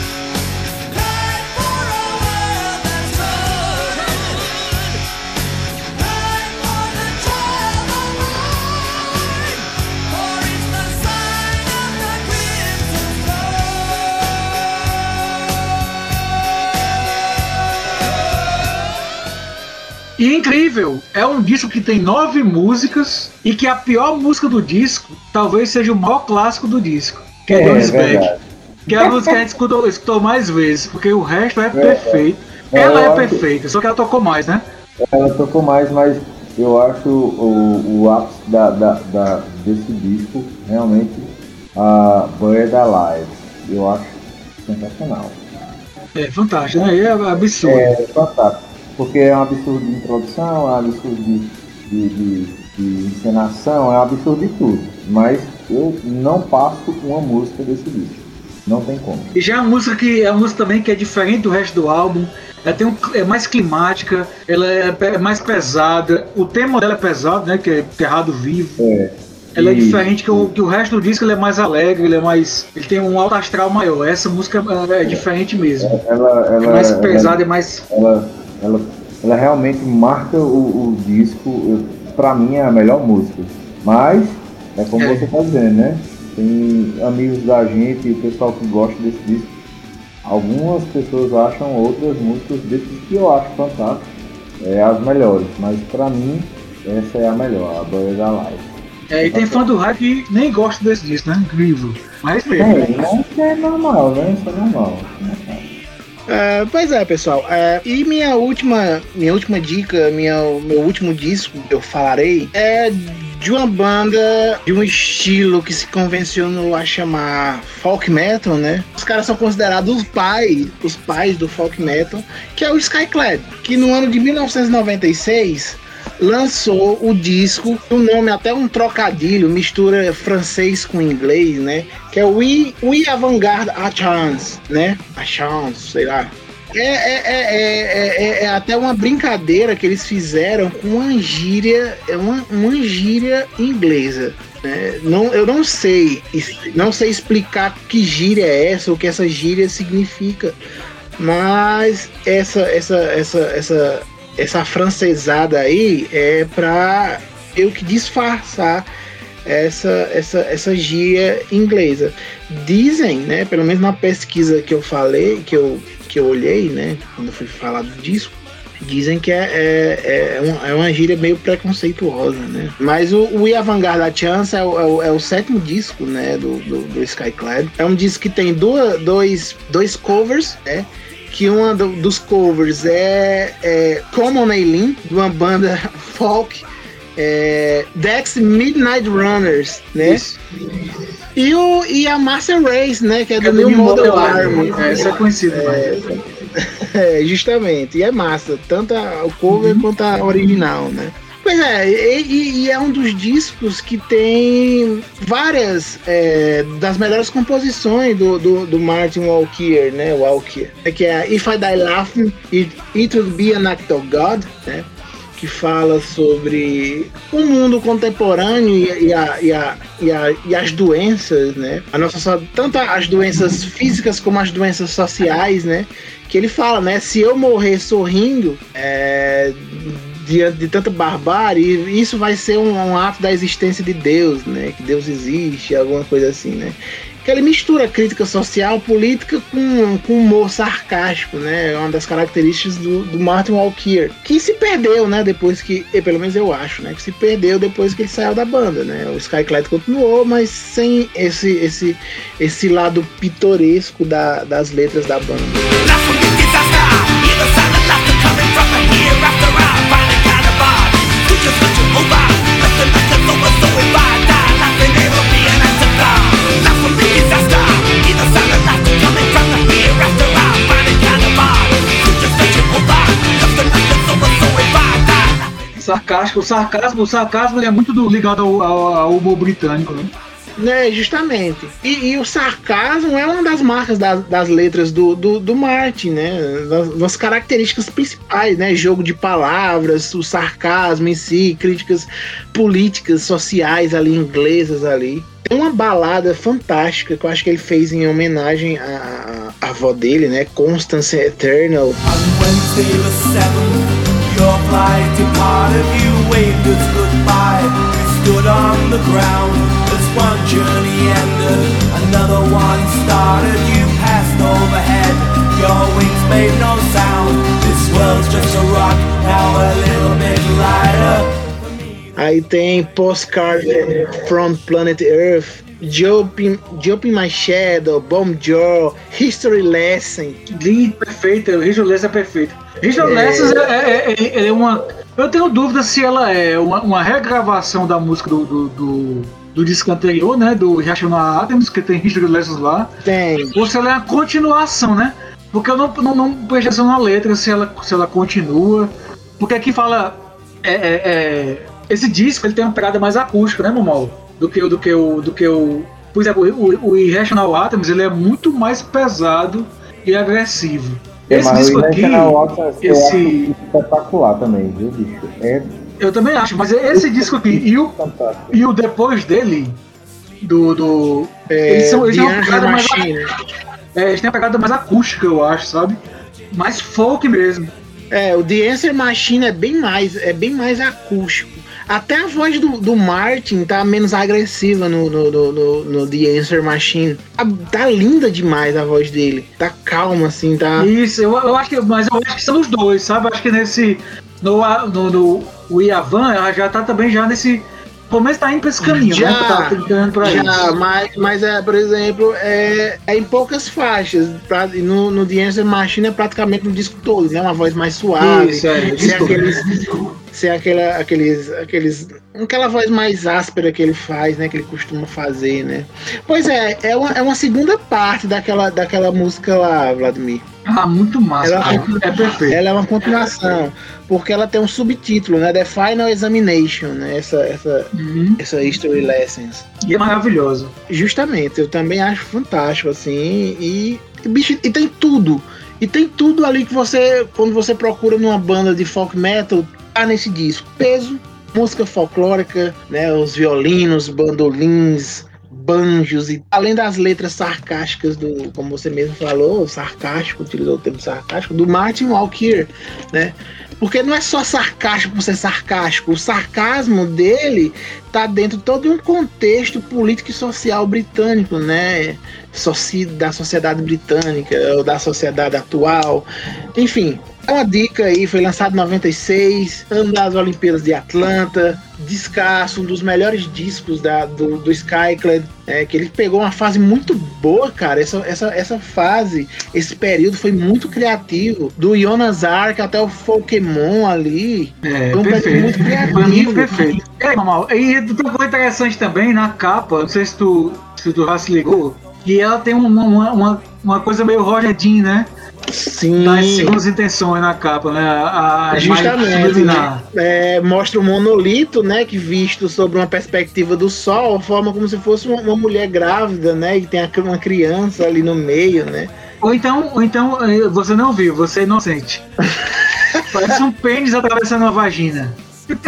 E é incrível, é um disco que tem nove músicas e que a pior música do disco talvez seja o maior clássico do disco, que é, É, Jones verdade. Back. Que é a música que a gente escutou, escutou mais vezes, porque o resto é perfeito. É, Ela eu é perfeita, só que ela tocou mais, né? Ela tocou mais, mas eu acho o, o ápice da, da, da- desse disco realmente a Bird Alive. Eu acho sensacional. É fantástico, né? É absurdo. É fantástico. Porque é um absurdo de introdução, é um absurdo de, de, de, de encenação, é um absurdo de tudo. Mas eu não passo uma música desse disco. Não tem como. E já é uma música que é uma música também que é diferente do resto do álbum. Ela tem um, é mais climática, ela é, é mais pesada. O tema dela é pesado, né? Que é Terrado Vivo. É, Ela é diferente que o, que o resto do disco, ele é mais alegre, ele é mais. Ele tem um alto astral maior. Essa música é, é diferente mesmo. Ela, ela, É mais ela- pesada, é mais. ela, ela, ela realmente marca o, o disco. Pra mim é a melhor música. Mas, é como É. você tá dizendo, né? Tem amigos da gente e o pessoal que gosta desse disco. Algumas pessoas acham outras músicas desses que eu acho fantásticas. É as melhores. Mas pra mim, essa é a melhor, a Boia da Live. É, e tem fã do hype que nem gosta desse disco, né? Incrível. Mas mesmo. É, isso é normal, né? Isso é normal. É, pois é, pessoal. É, e minha última, minha última dica, minha, meu último disco que eu falarei é de uma banda de um estilo que se convencionou a chamar folk metal, né? Os caras são considerados os pais, os pais do folk metal, que é o Skyclad, que no ano de 1996 lançou o disco, o nome até um trocadilho, mistura francês com inglês, né? Que é We, We Avant-Garde A Chance, né? A Chance, sei lá. É, é, é, é, é- é até uma brincadeira que eles fizeram com uma gíria, é uma, uma gíria inglesa. né? Não, eu não sei, não sei explicar que gíria é essa, o que essa gíria significa. Mas essa, essa, essa, essa, essa francesada aí é pra eu que disfarçar essa, essa, essa gíria inglesa. Dizem, né, pelo menos na pesquisa que eu falei, que eu, que eu olhei, né, quando eu fui falar do disco, dizem que é, é, é, uma, é uma gíria meio preconceituosa, né? Mas o, o We Avant-Garde da Chance é o, é, o, é o sétimo disco, né, do, do, do Skyclad. É um disco que tem duas, dois, dois covers, né? Que uma do- dos covers é, é Common Eileen, de uma banda (laughs) folk, é, Dex Midnight Runners, né? Isso. E, o, e a Master Race, né? Que é do, É do New New Model Model Army. Army. É, isso é conhecido, (laughs) É, justamente. E é massa, tanto a- o cover quanto a original, né? Pois é, e, e- é um dos discos que tem várias é, das melhores composições do, do, do Martin Walkier, né? Walkier. É que é If I Die Laughing, It, It Would Be an Act of God, né? Que fala sobre o mundo contemporâneo e, e a- e a- e a- e as doenças, né? A nossa, tanto as doenças físicas como as doenças sociais, né? Que ele fala, né? Se eu morrer sorrindo, é, diante de tanta barbárie, isso vai ser um, um ato da existência de Deus, né? Que Deus existe, alguma coisa assim, né? Que ele mistura crítica social, política com, com humor sarcástico, né? É uma das características do, do Martin Walkier, que se perdeu, né? Depois que, pelo menos eu acho, né? Que se perdeu depois que ele saiu da banda, né? O Skyclad continuou, mas sem esse, esse, esse lado pitoresco da- das letras da banda. Sarcástico, o sarcasmo, o sarcasmo é muito do- ligado ao, ao- ao humor britânico, né? Né, justamente. E, e o sarcasmo é uma das marcas das, das letras do, do, do Martin, né? Das, das características principais, né? Jogo de palavras, o sarcasmo em si, críticas políticas, sociais ali, inglesas ali. Tem uma balada fantástica que eu acho que ele fez em homenagem à, à avó dele, né? Constance Eternal. On Wednesday the 7th, your flight departed, you waved us goodbye. We stood on the ground one journey ended, another one started. You passed overhead, your wings made no sound. This world's just a rock, now a little bit lighter. Aí tem Postcard from Planet Earth, Jump in, Jump in My Shadow, Bomb Jaw, History Lesson. Lindo, perfeito, o Richard Lessons é perfeito. Richard É. Lessons é, é- é- é uma. Eu tenho dúvida se ela é uma, uma regravação da música do, do, do, do disco anterior, né? Do Rational Atoms, que tem History Lessons lá. Tem. Ou se ela é a continuação, né? Porque eu não, não, não prestei atenção na letra, se ela, se ela continua. Porque aqui fala. é, é, é, esse disco ele tem uma pegada mais acústica, né, Momol? Do que, o- do que o. Do que o por exemplo, o, o Irrational Atoms ele é muito mais pesado e agressivo. É, Esse mas disco o aqui, eu esse- acho espetacular também, viu, bicho? É eu também acho, mas esse disco aqui e o, fantástico. e o depois dele, do. do É, eles são, eles têm uma pegada mais. É, eles têm uma pegada mais acústica, eu acho, sabe? Mais folk mesmo. É, o The Answer Machine é bem mais, é bem mais acústico. Até a voz do, do Martin tá menos agressiva no, no, no, no- no The Answer Machine. Tá, tá linda demais a voz dele. Tá calma, assim, tá. Isso, eu, eu acho que. Mas eu acho que são os dois, sabe? Eu acho que nesse. No, no, no o Iavan, ela já tá também já nesse. Começo tá indo pra esse caminho, Já, né? Tá tentando pra Já, isso. mas, mas é, por exemplo, é, é em poucas faixas. Pra, no, no The Answer Machine é praticamente no disco todo, né? Uma voz mais suave. Isso, é. Sem Isso, aqueles, sem aquela, aqueles, aqueles, aquela voz mais áspera que ele faz, né? Que ele costuma fazer, né? Pois é, é uma, é uma segunda parte daquela, daquela música lá, Vladimir. Ah, muito massa. Ela- cara. É perfeito. Ela é uma continuação, porque ela tem um subtítulo, né? The Final Examination, né? Essa, essa, Uhum. essa History Lessons. E é maravilhoso. Justamente, eu também acho fantástico, assim, e, e, bicho, e tem tudo. E tem tudo ali que você, quando você procura numa banda de folk metal, tá nesse disco. Peso, música folclórica, né, os violinos, bandolins, banjos, e além das letras sarcásticas do, como você mesmo falou, sarcástico, utilizou o termo sarcástico, do Martin Walker, né? Porque não é só sarcástico por ser sarcástico, o sarcasmo dele tá dentro de todo um contexto político e social britânico, né? Da sociedade britânica, ou da sociedade atual. Enfim, é uma dica aí, foi lançado em 96, ano das Olimpíadas de Atlanta, descasso, um dos melhores discos da, do, do Skyclad, é, que ele pegou uma fase muito boa, cara. Essa, essa, essa fase, esse período foi muito criativo. Do Jonas Ark até o Pokémon ali. É, Foi um perfeito. muito criativo. Perfeito. É, Mamal, e tem uma coisa interessante também na capa, não sei se tu, se tu já se ligou, que ela tem uma, uma, uma, uma coisa meio Roger Dean, né? Sim. Das segundas intenções na capa, né? A, a Justamente, imagem subliminar. É, mostra o monolito, né, que visto sobre uma perspectiva do sol, forma como se fosse uma, uma mulher grávida, né, e tem uma criança ali no meio, né. Ou então, ou então eh, você não viu, você é inocente. (laughs) Parece um pênis atravessando uma vagina.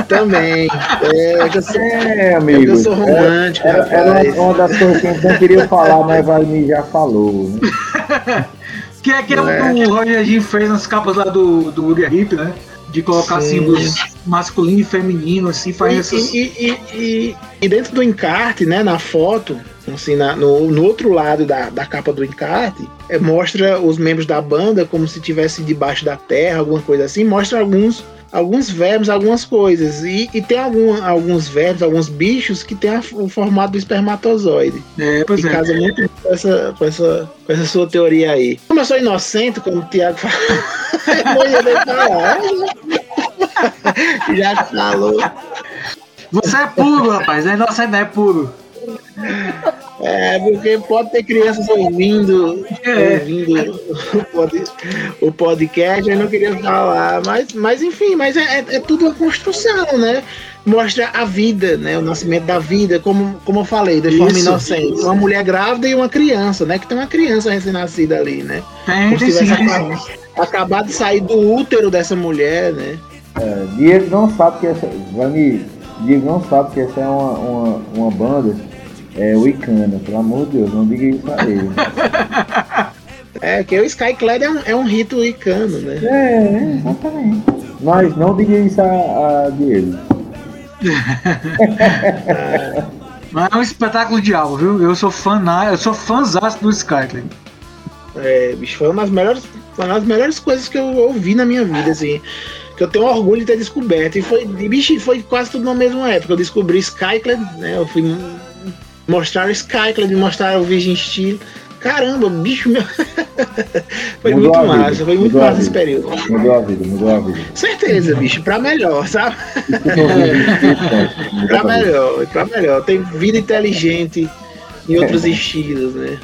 Também. É, eu sou, É, eu amigo. sou romântico, Era, era uma, uma das coisas que a gente não queria falar, mas Vladimir já falou. Né? (laughs) Que é aquilo É. que o Roger Dean fez nas capas lá do, do Boogie Hip, né? De colocar Sim. símbolos masculino e feminino, assim, faz E, essas. e, e, e- e dentro do encarte, né, na foto, assim, na- no, no outro lado da, da capa do encarte, é, mostra os membros da banda como se estivesse debaixo da terra, alguma coisa assim, mostra alguns alguns verbos, algumas coisas. E, e tem algum, alguns verbos, alguns bichos que tem a- o formato do espermatozoide. É, pois e é. casa muito com essa, com, essa, com essa sua teoria aí. Como eu sou inocente, como o Thiago falou, falar. (laughs) Já falou. Você é puro, rapaz. É inocente, é puro. É, porque pode ter crianças ouvindo, É. ouvindo o, pod- o podcast, eu não queria falar, mas, mas enfim, mas é, é- é tudo uma construção, né? Mostra a vida, né? O nascimento da vida, como, como eu falei, de forma Isso. inocente. Uma mulher grávida e uma criança, né? Que tem uma criança recém-nascida ali, né? Tem, Como se tivesse acabado, acabado de sair do útero dessa mulher, né? É, Diego não sabe que essa. Vladimir, Diego não sabe que essa é uma, uma, uma banda é, wicana, pelo amor de Deus, não diga isso a ele. (laughs) É, que o Skyclad é um, é um rito wicano, né? É, exatamente. Mas não diga isso a, a Diego. (laughs) Mas é um espetáculo de algo, viu? Eu sou fã, na- eu sou fãzaço do Skyler. É, bicho, foi uma das melhores, foi uma das melhores coisas que eu ouvi na minha vida, assim. Que eu tenho orgulho de ter descoberto. E foi, bicho, foi quase tudo na mesma época. Eu descobri Skyclad, né? Eu fui mostrar o Skyclad, mostrar o Virgin Steel. Caramba, bicho meu. (laughs) foi Mudou muito massa, foi muito mudou massa esse período. Mudou a vida, mudou a vida. Certeza, bicho, pra melhor, sabe? (laughs) Pra melhor, pra melhor. Tem vida inteligente em outros estilos, né?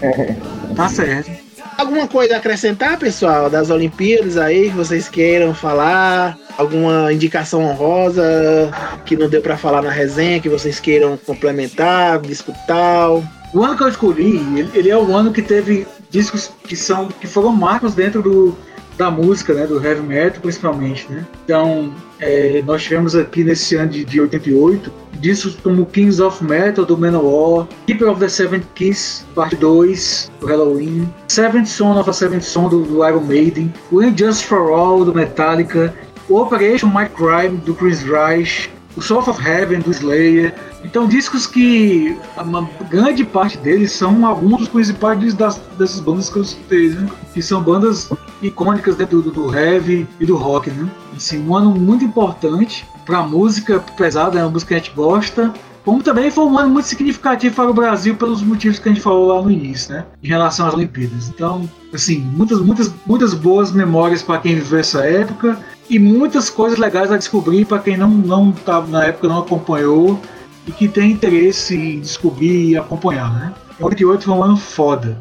Tá certo. Alguma coisa a acrescentar, pessoal, das Olimpíadas aí que vocês queiram falar? Alguma indicação honrosa que não deu pra falar na resenha que vocês queiram complementar, disputar? O ano que eu escolhi, ele é o ano que teve discos que são que foram marcos dentro do, da música, né, do heavy metal principalmente, né? Então, é, nós tivemos aqui nesse ano de, de 88 discos como Kings of Metal do Manowar, Keeper of the Seventh Kiss Parte 2 do Halloween, Seventh Son of a Seventh Son do, do Iron Maiden, o Injustice for All do Metallica, Operation Might Crime do Chris Reich, o Soul of Heaven do Slayer. Então, discos que uma grande parte deles são alguns dos principais das, dessas bandas que eu citei, né? Que são bandas icônicas dentro do, do heavy e do rock, né? Assim, um ano muito importante para a música pesada, é uma música que a gente gosta, como também foi um ano muito significativo para o Brasil pelos motivos que a gente falou lá no início, né? Em relação às Olimpíadas. Então, assim, muitas, muitas, muitas boas memórias para quem viveu essa época e muitas coisas legais a descobrir para quem não não tava na época não acompanhou e que tem interesse em descobrir e acompanhar, né? 88 foi um ano foda.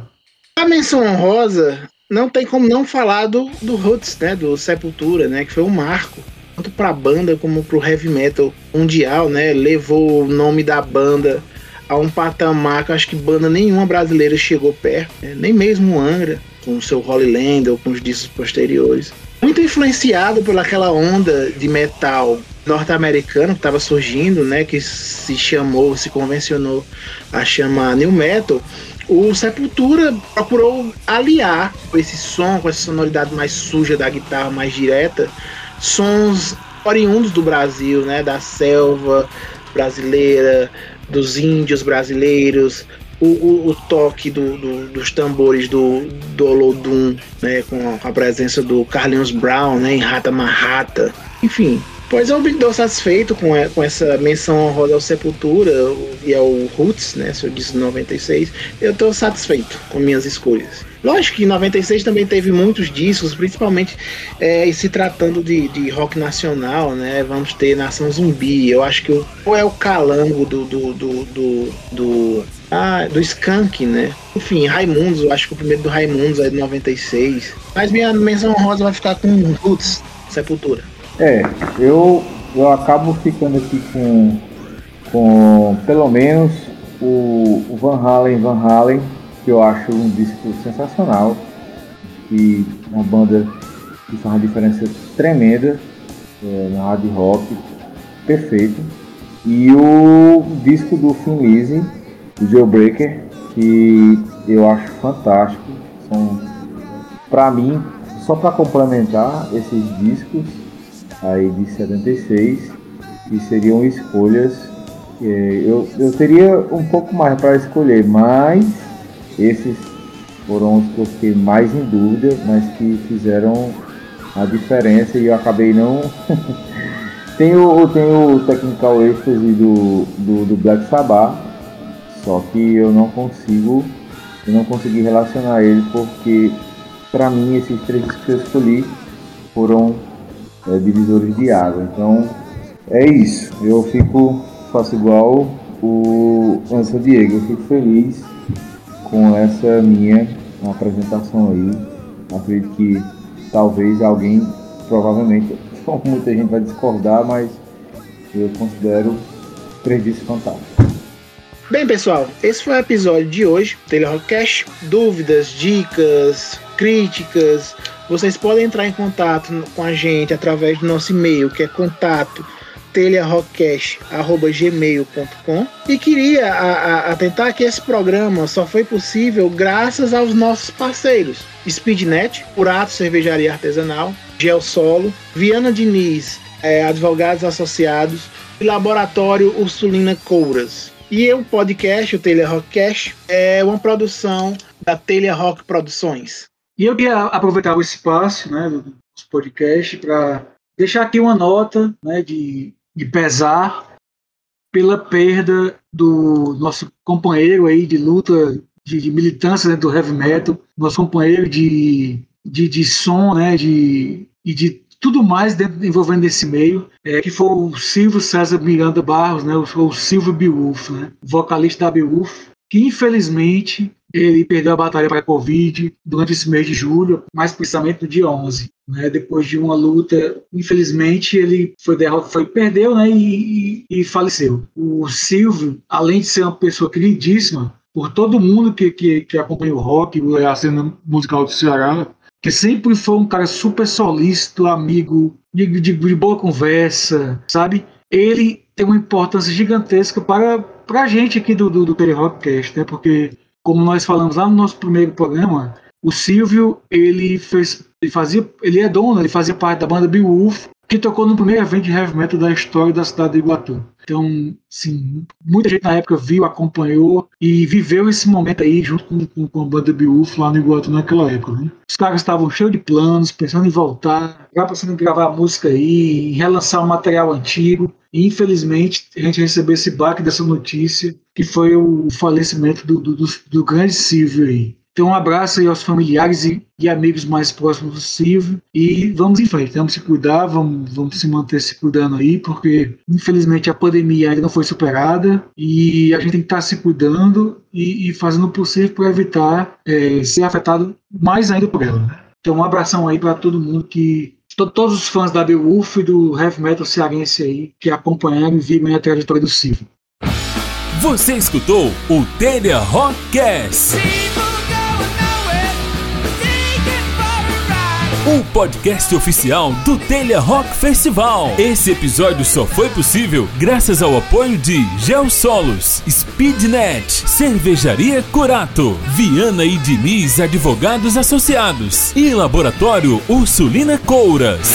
A menção honrosa não tem como não falar do, do Roots, né? Do Sepultura, né? Que foi um marco. Tanto pra banda como pro heavy metal mundial, né? Levou o nome da banda a um patamar que eu acho que banda nenhuma brasileira chegou perto, né? nem mesmo o Angra, com o seu Holy Land ou com os discos posteriores. Muito influenciado pelaquela onda de metal norte-americano que estava surgindo, né? Que se chamou, se convencionou a chamar New Metal o Sepultura procurou aliar esse som, com essa sonoridade mais suja da guitarra, mais direta, sons oriundos do Brasil, né, da selva brasileira, dos índios brasileiros, o, o- o toque do- do- dos tambores do, do Olodum, né, com a, a presença do Carlinhos Brown, né, em Rata Marrata, enfim. Pois eu me dou satisfeito com, e- com essa menção honrosa ao Sepultura e ao Roots, né, se eu disse 96, eu tô satisfeito com minhas escolhas. Lógico que em 96 também teve muitos discos, principalmente é, se tratando de, de rock nacional, né? Vamos ter Nação Zumbi, eu acho que o, ou é o calango do. do, do, do, do ah, do Skank, né? Enfim, Raimundos, eu acho que o primeiro do Raimundos é de 96. Mas minha menção honrosa vai ficar com Roots, Sepultura. É, eu, eu acabo ficando aqui com, com pelo menos o, o Van Halen Van Halen, que eu acho um disco sensacional, e uma banda que faz uma diferença tremenda é, hard rock, perfeito. E o disco do Thin Lizzy, o Jailbreaker, que eu acho fantástico. São, pra mim, só para complementar esses discos, aí de 76, que seriam escolhas. eh, eu, eu teria um pouco mais para escolher, mas esses foram os que eu fiquei mais em dúvida, mas que fizeram a diferença e eu acabei não. (laughs) tem, o, tem o Technical Ecstasy do, do, do Black Sabbath, só que eu não consigo, eu não consegui relacionar ele porque para mim esses três que eu escolhi foram é, divisores de água. Então é isso. Eu fico, faço igual o Anderson Diego, eu fico feliz com essa minha apresentação aí. Acredito que talvez alguém, provavelmente, (laughs) muita gente vai discordar, mas eu considero três discos fantásticos. Bem, pessoal, esse foi o episódio de hoje, Taylor Rockcast. Dúvidas, dicas, críticas, vocês podem entrar em contato com a gente através do nosso e-mail, que é contato telharockcast.gmail.com e queria a- atentar que esse programa só foi possível graças aos nossos parceiros Speednet, Purato Cervejaria Artesanal, Gel Solo, Viana Diniz, eh, Advogados Associados e Laboratório Ursulina Couras. E o podcast, o Telha Rockcast, é uma produção da Telha Rock Produções. E eu queria aproveitar o espaço né, do podcast para deixar aqui uma nota né, de, de pesar pela perda do nosso companheiro aí de luta de, de militância dentro do heavy metal, nosso companheiro de, de, de som, né, de, e de tudo mais dentro, envolvendo esse meio, é, que foi o Silvio César Miranda Barros, né, o, o Silvio Beowulf, né, vocalista da Beowulf, que infelizmente ele perdeu a batalha para a Covid durante esse mês de julho, mais precisamente no dia 11. Né, depois de uma luta, infelizmente ele foi, foi perdeu né, e, e, e, faleceu. O Silvio, além de ser uma pessoa queridíssima por todo mundo que, que, que acompanha o rock, a cena musical do Ceará, que sempre foi um cara super solícito, amigo, de, de, de boa conversa, sabe? Ele tem uma importância gigantesca para, para a gente aqui do, do, do Rockcast, né? Porque, como nós falamos lá no nosso primeiro programa, o Silvio, ele fez, ele fazia, ele é dono, ele fazia parte da banda Beowulf, que tocou no primeiro evento de heavy metal da história da cidade de Iguatu. Então, sim, muita gente na época viu, acompanhou e viveu esse momento aí junto com, com, com a banda Beowulf lá no Iguatu naquela época. Né? Os caras estavam cheios de planos, pensando em voltar, já pensando em gravar a música aí, em relançar um material antigo. E, infelizmente, a gente recebeu esse baque dessa notícia, que foi o falecimento do, do, do, do grande Silvio aí. Então, um abraço aí aos familiares e, e, amigos mais próximos possível. E vamos em frente, vamos se cuidar, vamos, vamos se manter se cuidando aí, porque infelizmente a pandemia ainda não foi superada e a gente tem que estar se cuidando e, e fazendo o possível para evitar é, ser afetado mais ainda por ela. Então, um abração aí para todo mundo que. Todos os fãs da Beowulf e do heavy metal cearense aí que acompanharam e viram a trajetória do Silvio. Você escutou o Telha Rockcast. O podcast oficial do Telha Rock Festival. Esse episódio só foi possível graças ao apoio de Geosolos, Speednet, Cervejaria Curato, Viana e Diniz Advogados Associados e Laboratório Ursulina Couras.